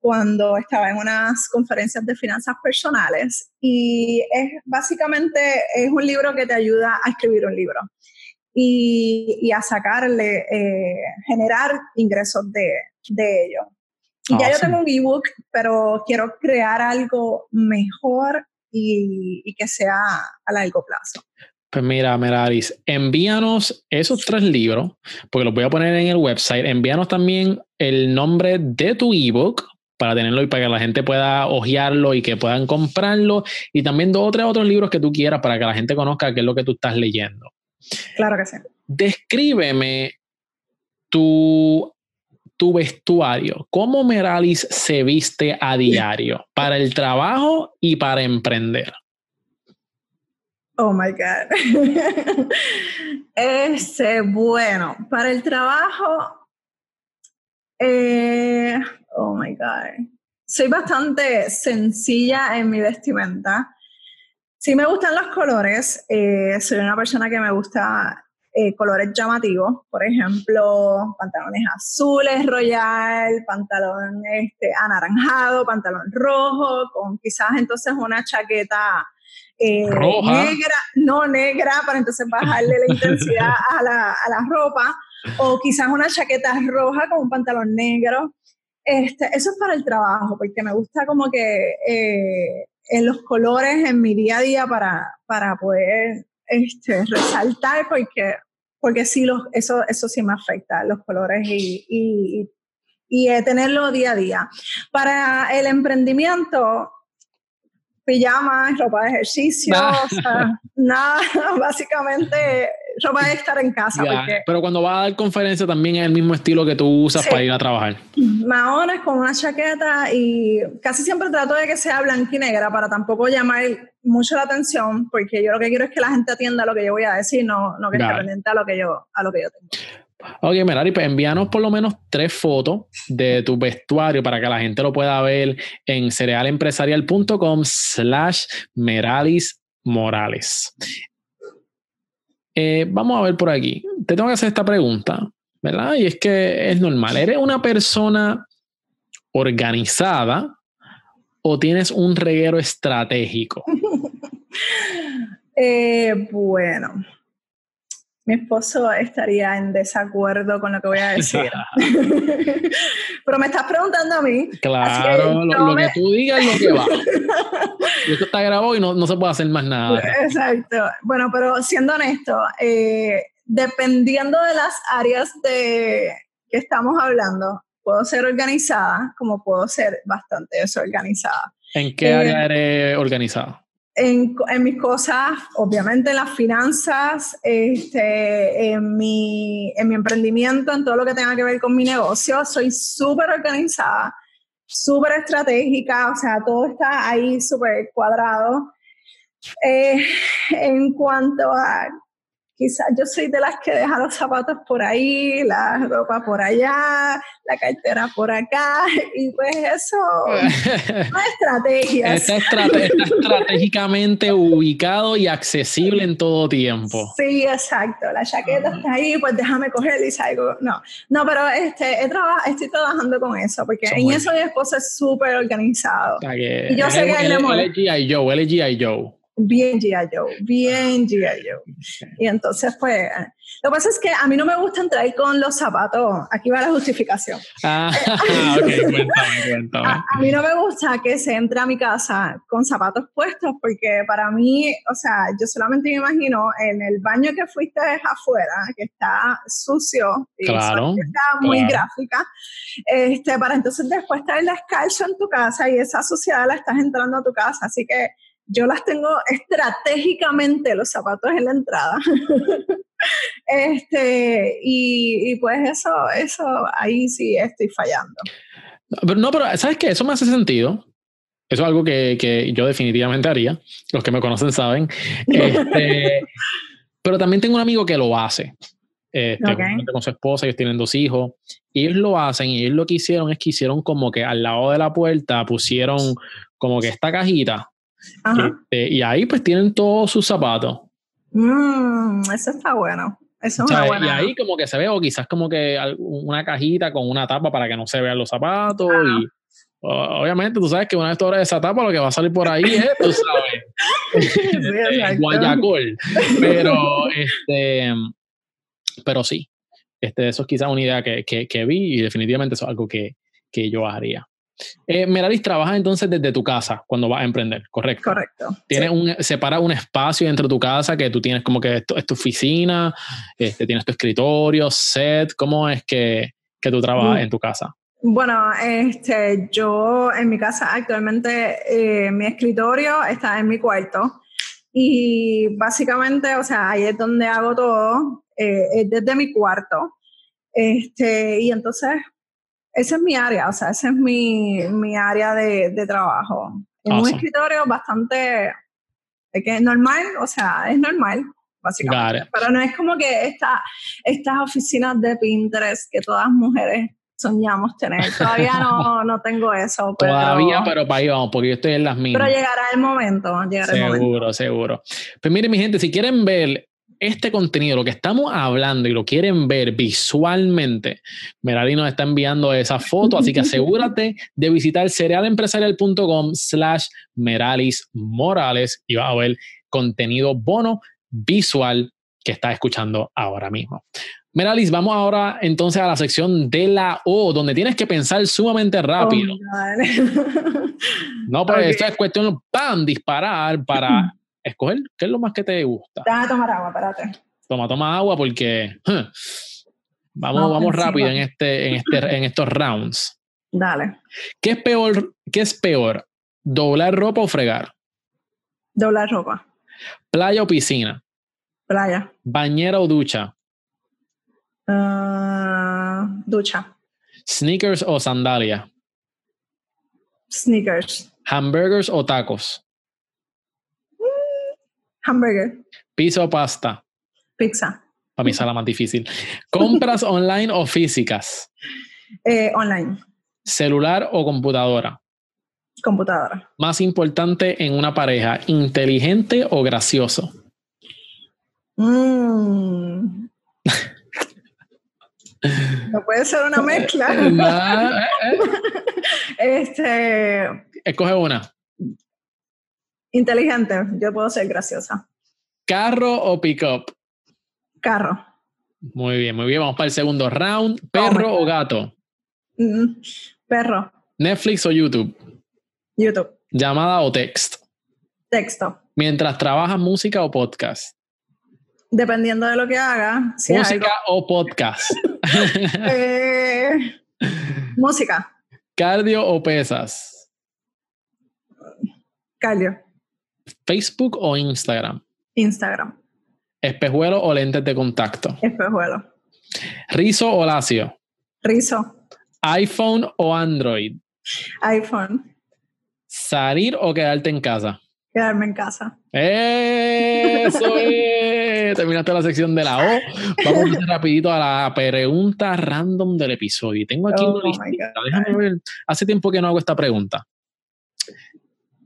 cuando estaba en unas conferencias de finanzas personales y es básicamente es un libro que te ayuda a escribir un libro y, a sacarle, eh, generar ingresos de, de ello. Ya yo tengo un ebook, pero quiero crear algo mejor y, que sea a largo plazo. Pues mira, Meraris, envíanos esos tres libros, porque los voy a poner en el website. Envíanos también el nombre de tu ebook para tenerlo y para que la gente pueda hojearlo y que puedan comprarlo. Y también dos o tres otros libros que tú quieras para que la gente conozca qué es lo que tú estás leyendo. Claro que sí. Descríbeme tu, tu vestuario. ¿Cómo Meralis se viste a diario para el trabajo y para emprender? Oh my God. Este, bueno, para el trabajo, eh, oh my God. Soy bastante sencilla en mi vestimenta. Sí me gustan los colores. Eh, soy una persona que me gusta eh, colores llamativos. Por ejemplo, pantalones azules, royal, pantalón este, anaranjado, pantalón rojo, con quizás entonces una chaqueta eh, negra, no negra, para entonces bajarle la intensidad a la, a la ropa. O quizás una chaqueta roja con un pantalón negro. Este, eso es para el trabajo, porque me gusta como que en los colores en mi día a día para, para poder este, resaltar, porque, porque sí, los, eso, eso sí me afecta, los colores y, y, y tenerlo día a día. Para el emprendimiento, pijamas, ropa de ejercicio, o sea, nada, básicamente ropa de estar en casa. pero cuando vas a dar conferencia también es el mismo estilo que tú usas para ir a trabajar. Maones con una chaqueta y casi siempre trato de que sea blanca y negra para tampoco llamar mucho la atención, porque yo lo que quiero es que la gente atienda lo que yo voy a decir, no, no que esté pendiente a lo que yo, a lo que yo tengo. Ok, Merari, pues envíanos por lo menos tres fotos de tu vestuario para que la gente lo pueda ver en cerealempresarial.com slash Meralis Morales. Eh, vamos a ver por aquí. Te tengo que hacer esta pregunta, ¿verdad? Y es que es normal. ¿Eres una persona organizada o tienes un reguero estratégico? eh, bueno, mi esposo estaría en desacuerdo con lo que voy a decir. Pero me estás preguntando a mí. Claro, lo, que tú digas es lo que va. esto está grabado y no, no, se puede hacer más nada. Exacto. Bueno, pero siendo honesto, eh, dependiendo de las áreas de que estamos hablando, puedo ser organizada como puedo ser bastante desorganizada. ¿En qué área eh, eres organizada? En, mis cosas, obviamente en las finanzas, este, en, mi, en mi emprendimiento, en todo lo que tenga que ver con mi negocio, soy súper organizada, súper estratégica, o sea, todo está ahí súper cuadrado. Eh, en cuanto a quizás yo soy de las que deja los zapatos por ahí, la ropa por allá, la cartera por acá, y pues eso no es estrategia. Está, estratégicamente ubicado y accesible en todo tiempo. Sí, exacto. La chaqueta está ahí, pues déjame coger y salgo. No, no, pero este, estoy trabajando con eso, porque en eso mi esposo es súper organizado. y yo sé que él, él, él es G.I. Joe, él es G.I. Joe bien G.I. Joe, bien G.I. Joe. Y entonces, pues, lo que pasa es que a mí no me gusta entrar con los zapatos. Aquí va la justificación. Ah, ok, cuéntame, cuéntame. A, mí no me gusta que se entre a mi casa con zapatos puestos porque para mí, o sea, yo solamente me imagino en el baño que fuiste afuera, que está sucio, y claro, está muy gráfica, este, para entonces después traer descalzo en tu casa y esa suciedad la estás entrando a tu casa. Así que yo las tengo estratégicamente los zapatos en la entrada. este, y, pues eso, eso, ahí sí estoy fallando. Pero no, pero ¿sabes qué? Eso me hace sentido. Eso es algo que, que yo definitivamente haría. Los que me conocen saben. Este, pero también tengo un amigo que lo hace. Este, con su esposa, ellos tienen dos hijos, y ellos lo hacen, y ellos lo que hicieron es que hicieron como que al lado de la puerta pusieron como que esta cajita este, y ahí pues tienen todos sus zapatos. Mm, eso está bueno. Eso es una buena. Y ahí como que se ve, o quizás como que una cajita con una tapa para que no se vean los zapatos. Y obviamente tú sabes que una vez tú abres esa tapa, lo que va a salir por ahí es, tú sabes, Guayacol. Pero, este, pero sí, este, eso es quizás una idea que, que, que vi y definitivamente eso es algo que, que yo haría. Eh, Meralis trabaja entonces desde tu casa cuando vas a emprender, ¿correcto? Correcto. Tienes un, separa un espacio dentro de tu casa que tú tienes como que esto es tu oficina, este, tienes tu escritorio, set, ¿cómo es que, que tú trabajas mm. en tu casa? Bueno, este, yo en mi casa actualmente eh, mi escritorio está en mi cuarto y básicamente, o sea, ahí es donde hago todo, eh, es desde mi cuarto. Este, y entonces esa es mi área, o sea, esa es mi, mi área de, de trabajo. En un escritorio bastante, que es normal, o sea, es normal, básicamente. Pero no es como que esta, estas oficinas de Pinterest que todas mujeres soñamos tener. Todavía no, no tengo eso. Todavía, pero para ahí vamos, porque yo estoy en las mismas. Pero llegará el momento, llegará seguro, el momento. Seguro, Pues miren, mi gente, si quieren ver este contenido, lo que estamos hablando y lo quieren ver visualmente, Merali nos está enviando esa foto, así que asegúrate de visitar cerealempresarial.com slash Meralis Morales y vas a ver contenido bono visual que estás escuchando ahora mismo. Meralis, vamos ahora entonces a la sección de la O, donde tienes que pensar sumamente rápido. Oh, no, pues esto es cuestión, ¡pam!, disparar para escoger qué es lo más que te gusta. Déjame tomar agua, espérate. Toma, toma agua porque vamos, vamos rápido en, este, en, este, en estos rounds. Dale. ¿Qué es peor? ¿Qué es peor? ¿Doblar ropa o fregar? Doblar ropa. ¿Playa o piscina? Playa. ¿Bañera o ducha? Ah, ducha. ¿Sneakers o sandalia? Sneakers. ¿Hamburgers o tacos? Hamburger. ¿Pizza o pasta? Pizza. Para mí es la más difícil. ¿Compras online o físicas? Eh, online. ¿Celular o computadora? Computadora. Más importante en una pareja, inteligente o gracioso? Mm. no puede ser una mezcla. Eh, eh. este. Escoge una. Inteligente, yo puedo ser graciosa. ¿Carro o pick-up? Carro. Muy bien, muy bien. Vamos para el segundo round. ¿Perro o gato? Mm, perro. ¿Netflix o YouTube? YouTube. ¿Llamada o text? Texto. ¿Mientras trabajas música o podcast? Dependiendo de lo que haga. ¿Música o podcast? Eh, música. ¿Cardio o pesas? Cardio. ¿Facebook o Instagram? Instagram. ¿Espejuelo o lentes de contacto? Espejuelo. ¿Rizo o lacio? Rizo. ¿iPhone o Android? iPhone. ¿Salir o quedarte en casa? Quedarme en casa. Eso es. Terminaste la sección de la O. Vamos a ir rapidito a la pregunta random del episodio. Tengo aquí Oh, una. God. Déjame ver. Hace tiempo que no hago esta pregunta.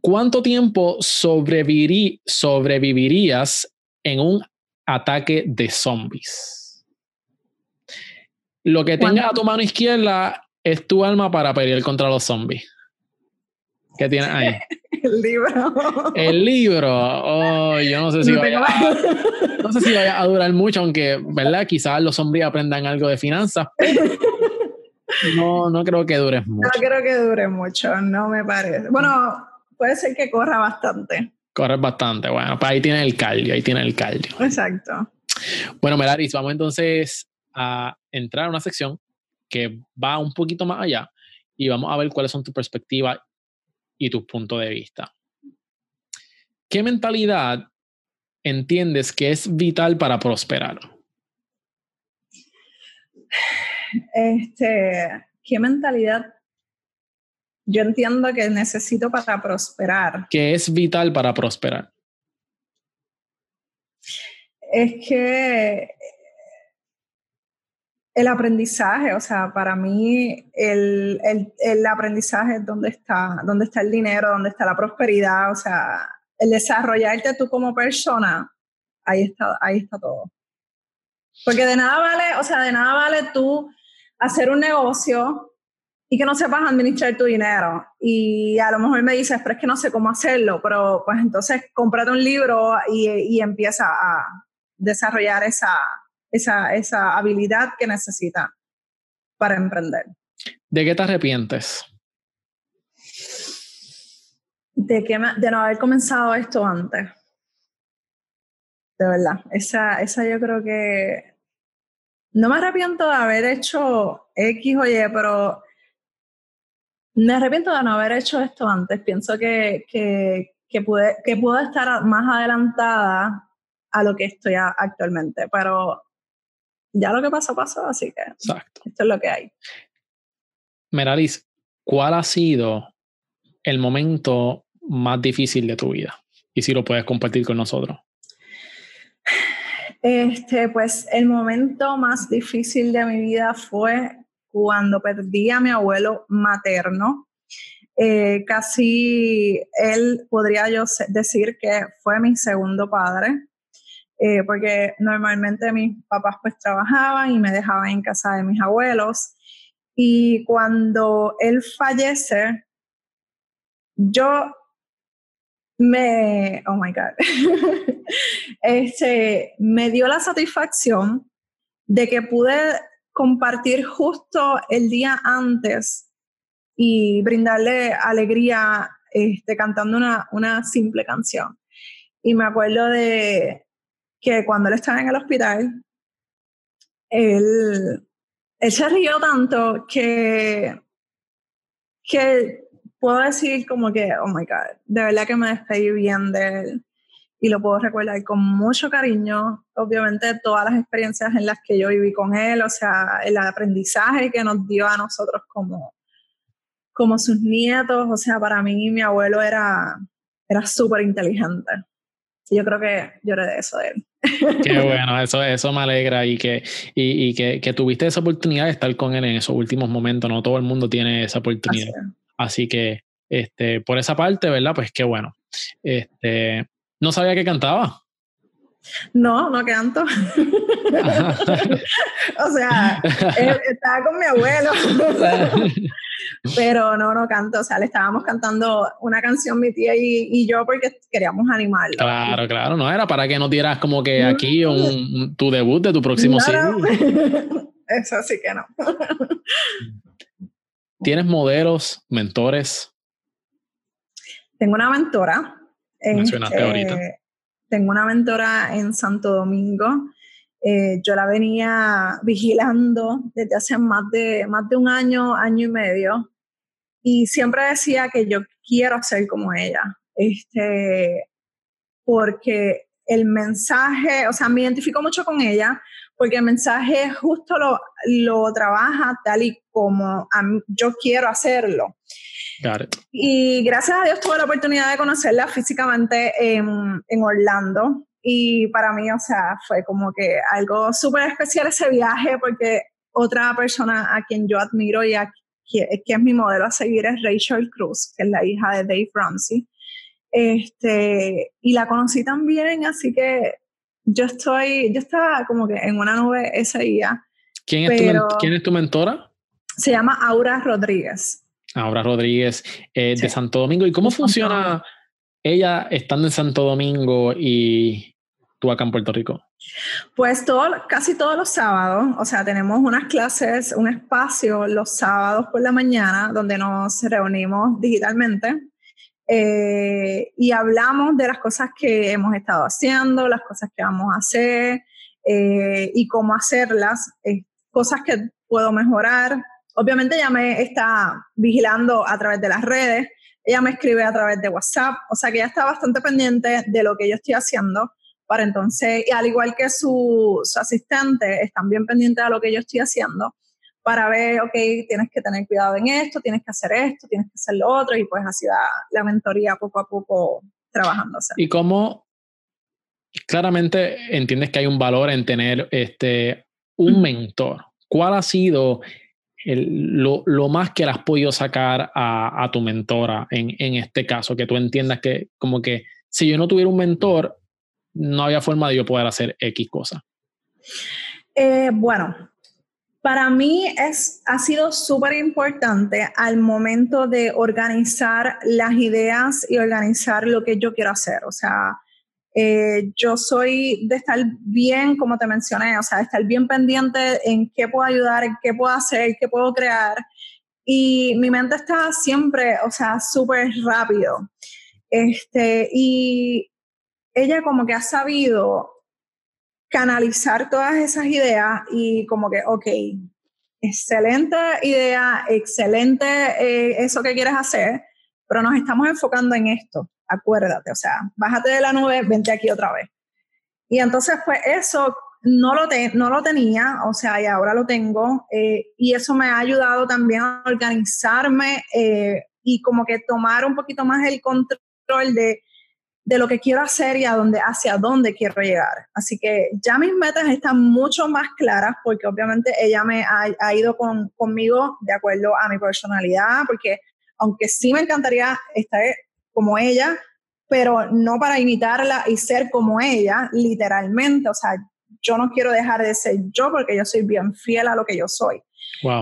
¿Cuánto tiempo sobrevivirí- sobrevivirías en un ataque de zombies? Lo que tengas a tu mano izquierda es tu arma para pelear contra los zombies. ¿Qué tienes ahí? El libro. El libro, oh, yo no sé si No vaya, tengo- no sé si vaya a durar mucho, aunque, ¿verdad? Quizás los zombies aprendan algo de finanzas, pero no, no creo que dures No mucho. creo que dure mucho, no me parece. Bueno, puede ser que corra bastante. Corres bastante, bueno, pues ahí tiene el cardio, ahí tiene el cardio. Exacto. Bueno, Melaris, vamos entonces a entrar a una sección que va un poquito más allá y vamos a ver cuáles son tus perspectivas y tus puntos de vista. ¿Qué mentalidad entiendes que es vital para prosperar? Este, ¿qué mentalidad yo entiendo que necesito para prosperar? ¿Qué es vital para prosperar? Es que el aprendizaje, o sea, para mí el, el, el aprendizaje es donde está, donde está el dinero, donde está la prosperidad, o sea, el desarrollarte tú como persona, ahí está, ahí está todo. Porque de nada vale, o sea, de nada vale tú hacer un negocio y que no sepas administrar tu dinero. Y a lo mejor me dices, pero es que no sé cómo hacerlo, pero pues entonces cómprate un libro y, y empieza a desarrollar esa, esa, esa habilidad que necesitas para emprender. ¿De qué te arrepientes? De, que me- de no haber comenzado esto antes. De verdad, esa, esa yo creo que... No me arrepiento de haber hecho X o Y, pero me arrepiento de no haber hecho esto antes. Pienso que, que, que, pude, que puedo estar más adelantada a lo que estoy a- actualmente, pero ya lo que pasó, pasó, así que Exacto. esto es lo que hay. Meralis, ¿cuál ha sido el momento más difícil de tu vida? Y si lo puedes compartir con nosotros. Este, pues el momento más difícil de mi vida fue cuando perdí a mi abuelo materno. Eh, casi él podría yo decir que fue mi segundo padre, eh, porque normalmente mis papás pues trabajaban y me dejaban en casa de mis abuelos. Y cuando él fallece, yo me, oh my God, este, me dio la satisfacción de que pude compartir justo el día antes y brindarle alegría este, cantando una, una simple canción. Y me acuerdo de que cuando él estaba en el hospital, él, él se rió tanto que, que puedo decir como que, oh my God, de verdad que me despedí bien de él y lo puedo recordar con mucho cariño. Obviamente todas las experiencias en las que yo viví con él, o sea, el aprendizaje que nos dio a nosotros como, como sus nietos, o sea, para mí mi abuelo era, era súper inteligente. Yo creo que lloré de eso de él. Qué bueno, eso, eso me alegra y, que, y, y que, que tuviste esa oportunidad de estar con él en esos últimos momentos. No todo el mundo tiene esa Así oportunidad. es. Así que, este, por esa parte, ¿verdad? Pues qué bueno. Este, no sabía que cantaba. No, no canto. o sea, él estaba con mi abuelo. Pero no, no canto. O sea, le estábamos cantando una canción mi tía y, y yo porque queríamos animarlo. claro, claro, no era para que no dieras como que aquí un, un- tu debut de tu próximo CD. no. Eso sí que no. ¿Tienes modelos, mentores? Tengo una mentora. Mencionaste ahorita. Tengo una mentora en Santo Domingo. Eh, yo la venía vigilando desde hace más de, más de un año, año y medio. Y siempre decía que yo quiero ser como ella. Este, porque el mensaje, o sea, me identifico mucho con ella, porque el mensaje justo lo, lo trabaja tal y como yo quiero hacerlo. Y gracias a Dios tuve la oportunidad de conocerla físicamente en, en Orlando. Y para mí, o sea, fue como que algo súper especial ese viaje porque otra persona a quien yo admiro y a, que, que, es mi modelo a seguir es Rachel Cruz, que es la hija de Dave Ramsey. Este, y la conocí también, así que yo estoy, yo estaba como que en una nube ese día. ¿Quién es, tu, ¿quién es tu mentora? Se llama Aura Rodríguez. Aura Rodríguez eh, de Santo Domingo. ¿Y cómo funciona ella estando en Santo Domingo y tú acá en Puerto Rico? Pues todo, casi todos los sábados, o sea, tenemos unas clases, un espacio los sábados por la mañana donde nos reunimos digitalmente eh, y hablamos de las cosas que hemos estado haciendo, las cosas que vamos a hacer eh, y cómo hacerlas, cosas que puedo mejorar. Obviamente ella me está vigilando a través de las redes, ella me escribe a través de WhatsApp, o sea que ella está bastante pendiente de lo que yo estoy haciendo para entonces, y al igual que su, su asistente, están bien pendientes de lo que yo estoy haciendo para ver, ok, tienes que tener cuidado en esto, tienes que hacer esto, tienes que hacer lo otro, y pues así va la mentoría poco a poco trabajándose. ¿Y cómo claramente entiendes que hay un valor en tener este, un mentor? ¿Cuál ha sido lo, lo, más que has podido sacar a, a tu mentora en, en, este caso? Que tú entiendas que como que si yo no tuviera un mentor, no había forma de yo poder hacer X cosa. Eh, bueno, para mí es, ha sido súper importante al momento de organizar las ideas y organizar lo que yo quiero hacer. O sea, eh, yo soy de estar bien, como te mencioné, o sea, de estar bien pendiente en qué puedo ayudar, en qué puedo hacer, qué puedo crear. Y mi mente está siempre, o sea, súper rápido. Este, y ella como que ha sabido canalizar todas esas ideas y como que, ok, excelente idea, excelente eh, eso que quieres hacer, pero nos estamos enfocando en esto, acuérdate, o sea, bájate de la nube, vente aquí otra vez. Y entonces, pues eso no lo, no lo tenía, o sea, y ahora lo tengo, eh, y eso me ha ayudado también a organizarme eh, y como que tomar un poquito más el control de de lo que quiero hacer y a dónde, hacia dónde quiero llegar. Así que ya mis metas están mucho más claras porque obviamente ella me ha, ido con, conmigo de acuerdo a mi personalidad, porque aunque sí me encantaría estar como ella, pero no para imitarla y ser como ella, literalmente, o sea, yo no quiero dejar de ser yo porque yo soy bien fiel a lo que yo soy.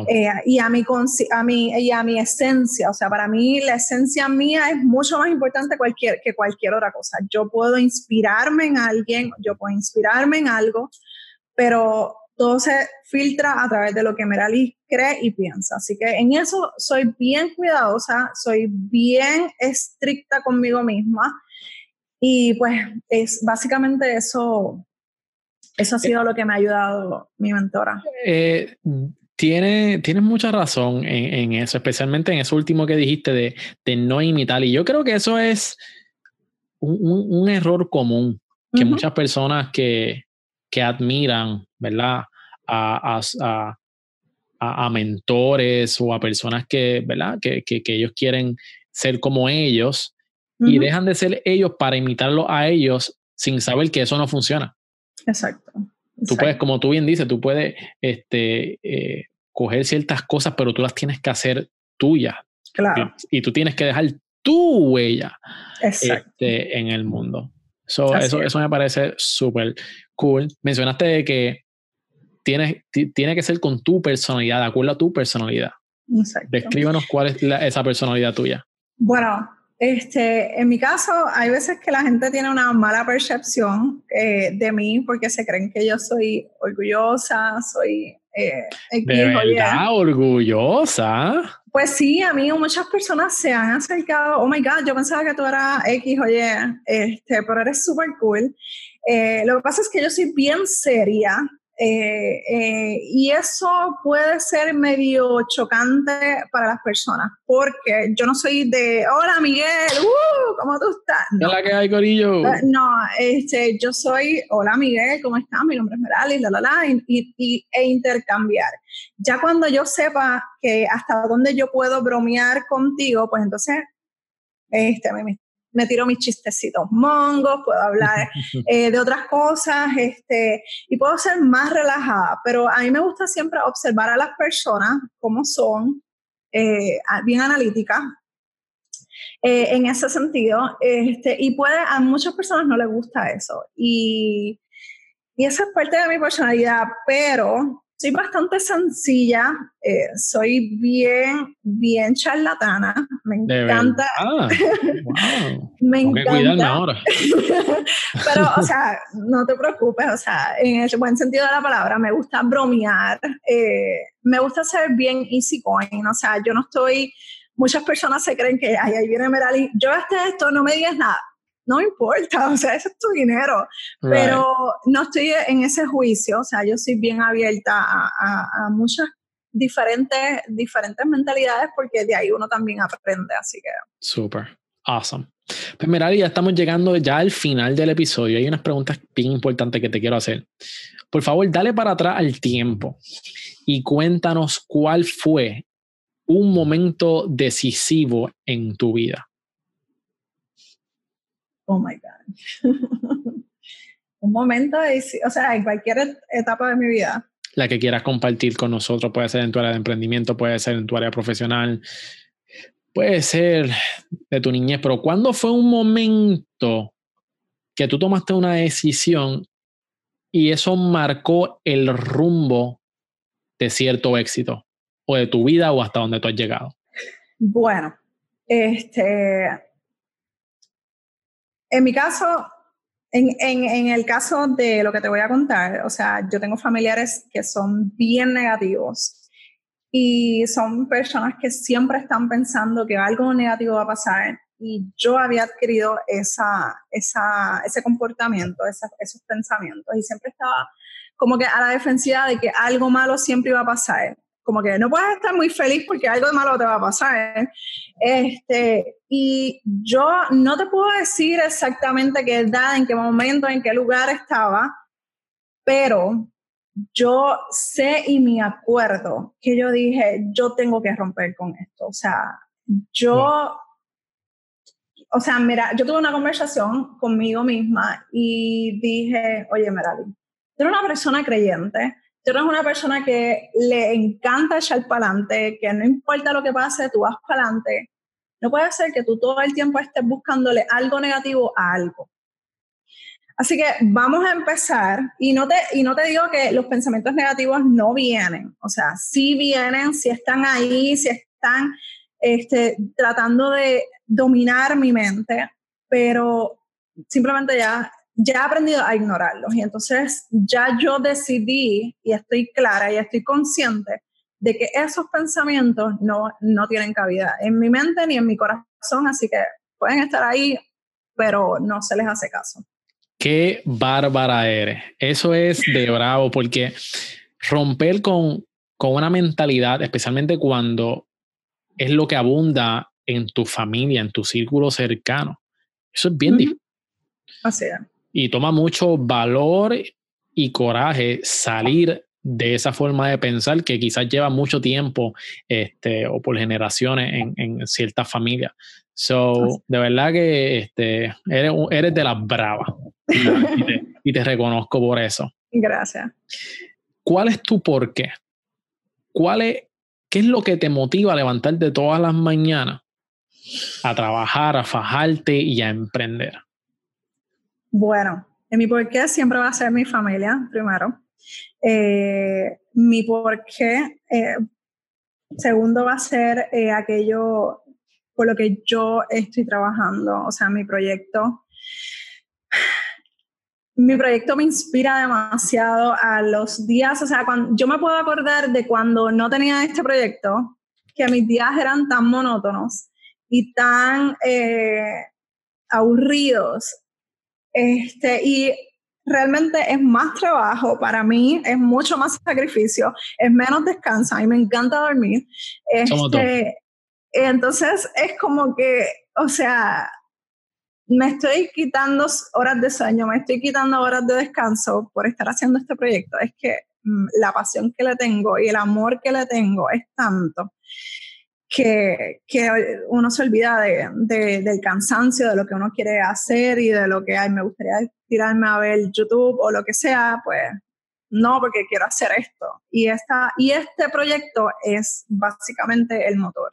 Eh, y, a mi, a, mi, y a mi esencia, o sea, para mí la esencia mía es mucho más importante cualquier, que cualquier otra cosa. Yo puedo inspirarme en alguien, yo puedo inspirarme en algo, pero todo se filtra a través de lo que Merali cree y piensa. Así que en eso soy bien cuidadosa, soy bien estricta conmigo misma y pues es básicamente eso eso ha eh, sido lo que me ha ayudado mi mentora. Eh, tiene, tienes mucha razón en, eso, especialmente en eso último que dijiste de, de no imitar. Y yo creo que eso es un, un error común que muchas personas que, que admiran, ¿verdad? A, a, a, a, mentores o a personas que, ¿verdad? Que, que, que ellos quieren ser como ellos y dejan de ser ellos para imitarlo a ellos sin saber que eso no funciona. Exacto. Tú puedes, como tú bien dices, tú puedes este, eh, coger ciertas cosas, pero tú las tienes que hacer tuyas. Claro. Y, tú tienes que dejar tu huella este, en el mundo. eso, eso me parece súper cool. Mencionaste que tienes, tiene que ser con tu personalidad, de acuerdo a tu personalidad. Exacto. Descríbanos cuál es esa personalidad tuya. Bueno, este, en mi caso, hay veces que la gente tiene una mala percepción eh, de mí porque se creen que yo soy orgullosa, soy... Eh, ¿De verdad orgullosa? Pues sí, a mí muchas personas se han acercado, oh my God, yo pensaba que tú eras X o Y, este, pero eres súper cool. Eh, lo que pasa es que yo soy bien seria, Eh, eh, y eso puede ser medio chocante para las personas, porque yo no soy de, hola Miguel, uh, ¿cómo tú estás? No. Hola, ¿qué hay, Corillo? Eh, no, este, yo soy, hola Miguel, ¿cómo estás? Mi nombre es Merali, la, la, la, y, y, e intercambiar. Ya cuando yo sepa que hasta dónde yo puedo bromear contigo, pues entonces este, me, me tiro mis chistecitos mongos, puedo hablar eh, de otras cosas, este, y puedo ser más relajada, pero a mí me gusta siempre observar a las personas cómo son, eh, bien analíticas, eh, en ese sentido, este, y puede, a muchas personas no les gusta eso, y, y esa es parte de mi personalidad, pero soy bastante sencilla, eh, soy bien, bien charlatana, me encanta. Ah, wow. me encanta. ahora. Pero, o sea, no te preocupes, o sea, en el buen sentido de la palabra, me gusta bromear, eh, me gusta ser bien easy going, o sea, yo no estoy, muchas personas se creen que, ay, ahí viene Merali, yo gasté esto, no me digas nada no importa, o sea, ese es tu dinero, pero no estoy en ese juicio, o sea, yo soy bien abierta a, muchas diferentes, diferentes mentalidades porque de ahí uno también aprende, así que... Súper, awesome. Pues mira, ya estamos llegando ya al final del episodio. Hay unas preguntas bien importantes que te quiero hacer. Por favor, dale para atrás al tiempo y cuéntanos cuál fue un momento decisivo en tu vida oh my God. un momento, de, o sea, en cualquier etapa de mi vida. La que quieras compartir con nosotros, puede ser en tu área de emprendimiento, puede ser en tu área profesional, puede ser de tu niñez, pero ¿cuándo fue un momento que tú tomaste una decisión y eso marcó el rumbo de cierto éxito o de tu vida o hasta donde tú has llegado? Bueno, este, en mi caso, en, en, en, el caso de lo que te voy a contar, o sea, yo tengo familiares que son bien negativos y son personas que siempre están pensando que algo negativo va a pasar y yo había adquirido esa, esa, ese comportamiento, esos pensamientos y siempre estaba como que a la defensiva de que algo malo siempre iba a pasar como que no puedes estar muy feliz porque algo de malo te va a pasar. Este, y yo no te puedo decir exactamente qué edad, en qué momento, en qué lugar estaba, pero yo sé y me acuerdo que yo dije, yo tengo que romper con esto. O sea, yo, o sea, mira, yo tuve una conversación conmigo misma y dije, oye, Merali, tú eres una persona creyente, tú eres una persona que le encanta echar para adelante, que no importa lo que pase, tú vas para adelante. No puede ser que tú todo el tiempo estés buscándole algo negativo a algo. Así que vamos a empezar y no te, y no te digo que los pensamientos negativos no vienen, o sea, sí vienen, sí están ahí, sí están este, tratando de dominar mi mente, pero simplemente ya ya he aprendido a ignorarlos y entonces ya yo decidí y estoy clara y estoy consciente de que esos pensamientos no, no tienen cabida en mi mente ni en mi corazón, así que pueden estar ahí, pero no se les hace caso. Qué bárbara eres. Eso es de bravo porque romper con, con una mentalidad, especialmente cuando es lo que abunda en tu familia, en tu círculo cercano, eso es bien difícil. Así es y toma mucho valor y coraje salir de esa forma de pensar que quizás lleva mucho tiempo este, o por generaciones en, en ciertas familias. So, de verdad que este, eres, eres de las bravas y te, y te reconozco por eso. Gracias. ¿Cuál es tu por qué? ¿Cuál es, ¿Qué es lo que te motiva a levantarte todas las mañanas a trabajar, a fajarte y a emprender? Bueno, mi porqué siempre va a ser mi familia, primero. Eh, mi porqué, eh, segundo, va a ser eh, aquello por lo que yo estoy trabajando, o sea, mi proyecto. Mi proyecto me inspira demasiado a los días, o sea, cuando, yo me puedo acordar de cuando no tenía este proyecto, que mis días eran tan monótonos y tan aburridos este, y realmente es más trabajo para mí, es mucho más sacrificio, es menos descanso, a mí me encanta dormir. Este, entonces es como que, o sea, me estoy quitando horas de sueño, me estoy quitando horas de descanso por estar haciendo este proyecto. Es que mm, la pasión que le tengo y el amor que le tengo es tanto que, uno se olvida de, del cansancio, de lo que uno quiere hacer y de lo que ay, me gustaría tirarme a ver YouTube o lo que sea, pues no, porque quiero hacer esto. Y, esta, y este proyecto es básicamente el motor.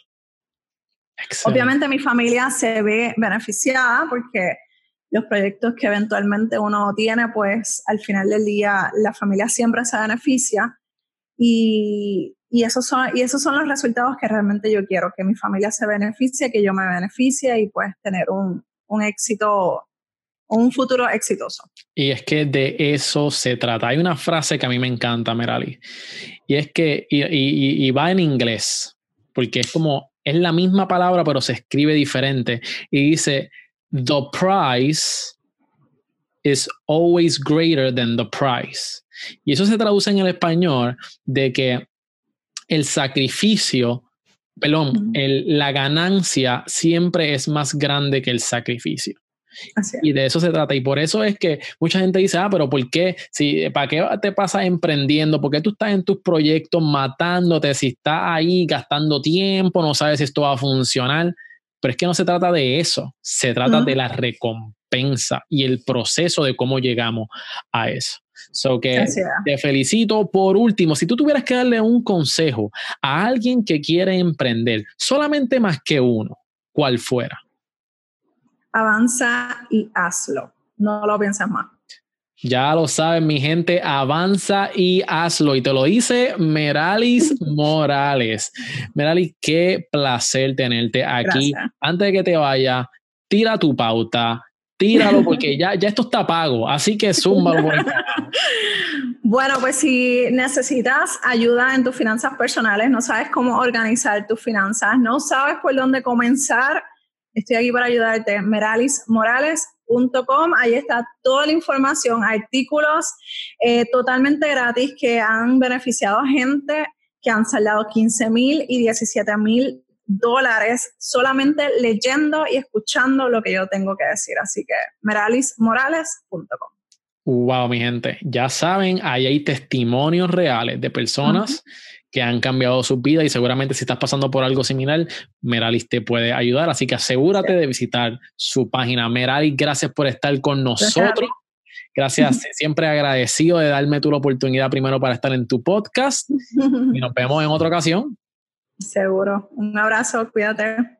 Obviamente mi familia se ve beneficiada porque los proyectos que eventualmente uno tiene, pues al final del día la familia siempre se beneficia y, y, esos son, y esos son los resultados que realmente yo quiero, que mi familia se beneficie, que yo me beneficie y pues tener un, un éxito, un futuro exitoso. Y es que de eso se trata. Hay una frase que a mí me encanta, Merali, y es que, y, y, y va en inglés, porque es como, es la misma palabra, pero se escribe diferente, y dice, the price is always greater than the price. Y eso se traduce en el español de que el sacrificio, perdón, la ganancia siempre es más grande que el sacrificio. Y de eso se trata. Y por eso es que mucha gente dice, ah, pero ¿por qué? Si, ¿Para qué te pasas emprendiendo? ¿Por qué tú estás en tus proyectos matándote? Si estás ahí gastando tiempo, no sabes si esto va a funcionar. Pero es que no se trata de eso, se trata de la recompensa y el proceso de cómo llegamos a eso. So que te felicito. Por último, si tú tuvieras que darle un consejo a alguien que quiere emprender, solamente más que uno, ¿cuál fuera? Avanza y hazlo. No lo pienses más. Ya lo saben, mi gente, avanza y hazlo. Y te lo dice Meralis Morales. Meralis, qué placer tenerte aquí. Antes de que te vaya, tira tu pauta, tíralo porque ya, ya esto está pago, así que zúmbalo por Bueno, pues si necesitas ayuda en tus finanzas personales, no sabes cómo organizar tus finanzas, no sabes por dónde comenzar, estoy aquí para ayudarte. meralismorales.com, ahí está toda la información, artículos eh, totalmente gratis que han beneficiado a gente que han saldado 15 mil y 17 mil dólares solamente leyendo y escuchando lo que yo tengo que decir. Así que meralismorales.com. Wow, mi gente, ya saben, ahí hay testimonios reales de personas que han cambiado su vida y seguramente si estás pasando por algo similar, Meralis te puede ayudar. Así que asegúrate de visitar su página. Meralis, gracias por estar con nosotros. Gracias, siempre agradecido de darme tu oportunidad primero para estar en tu podcast y nos vemos en otra ocasión. Seguro. Un abrazo, cuídate.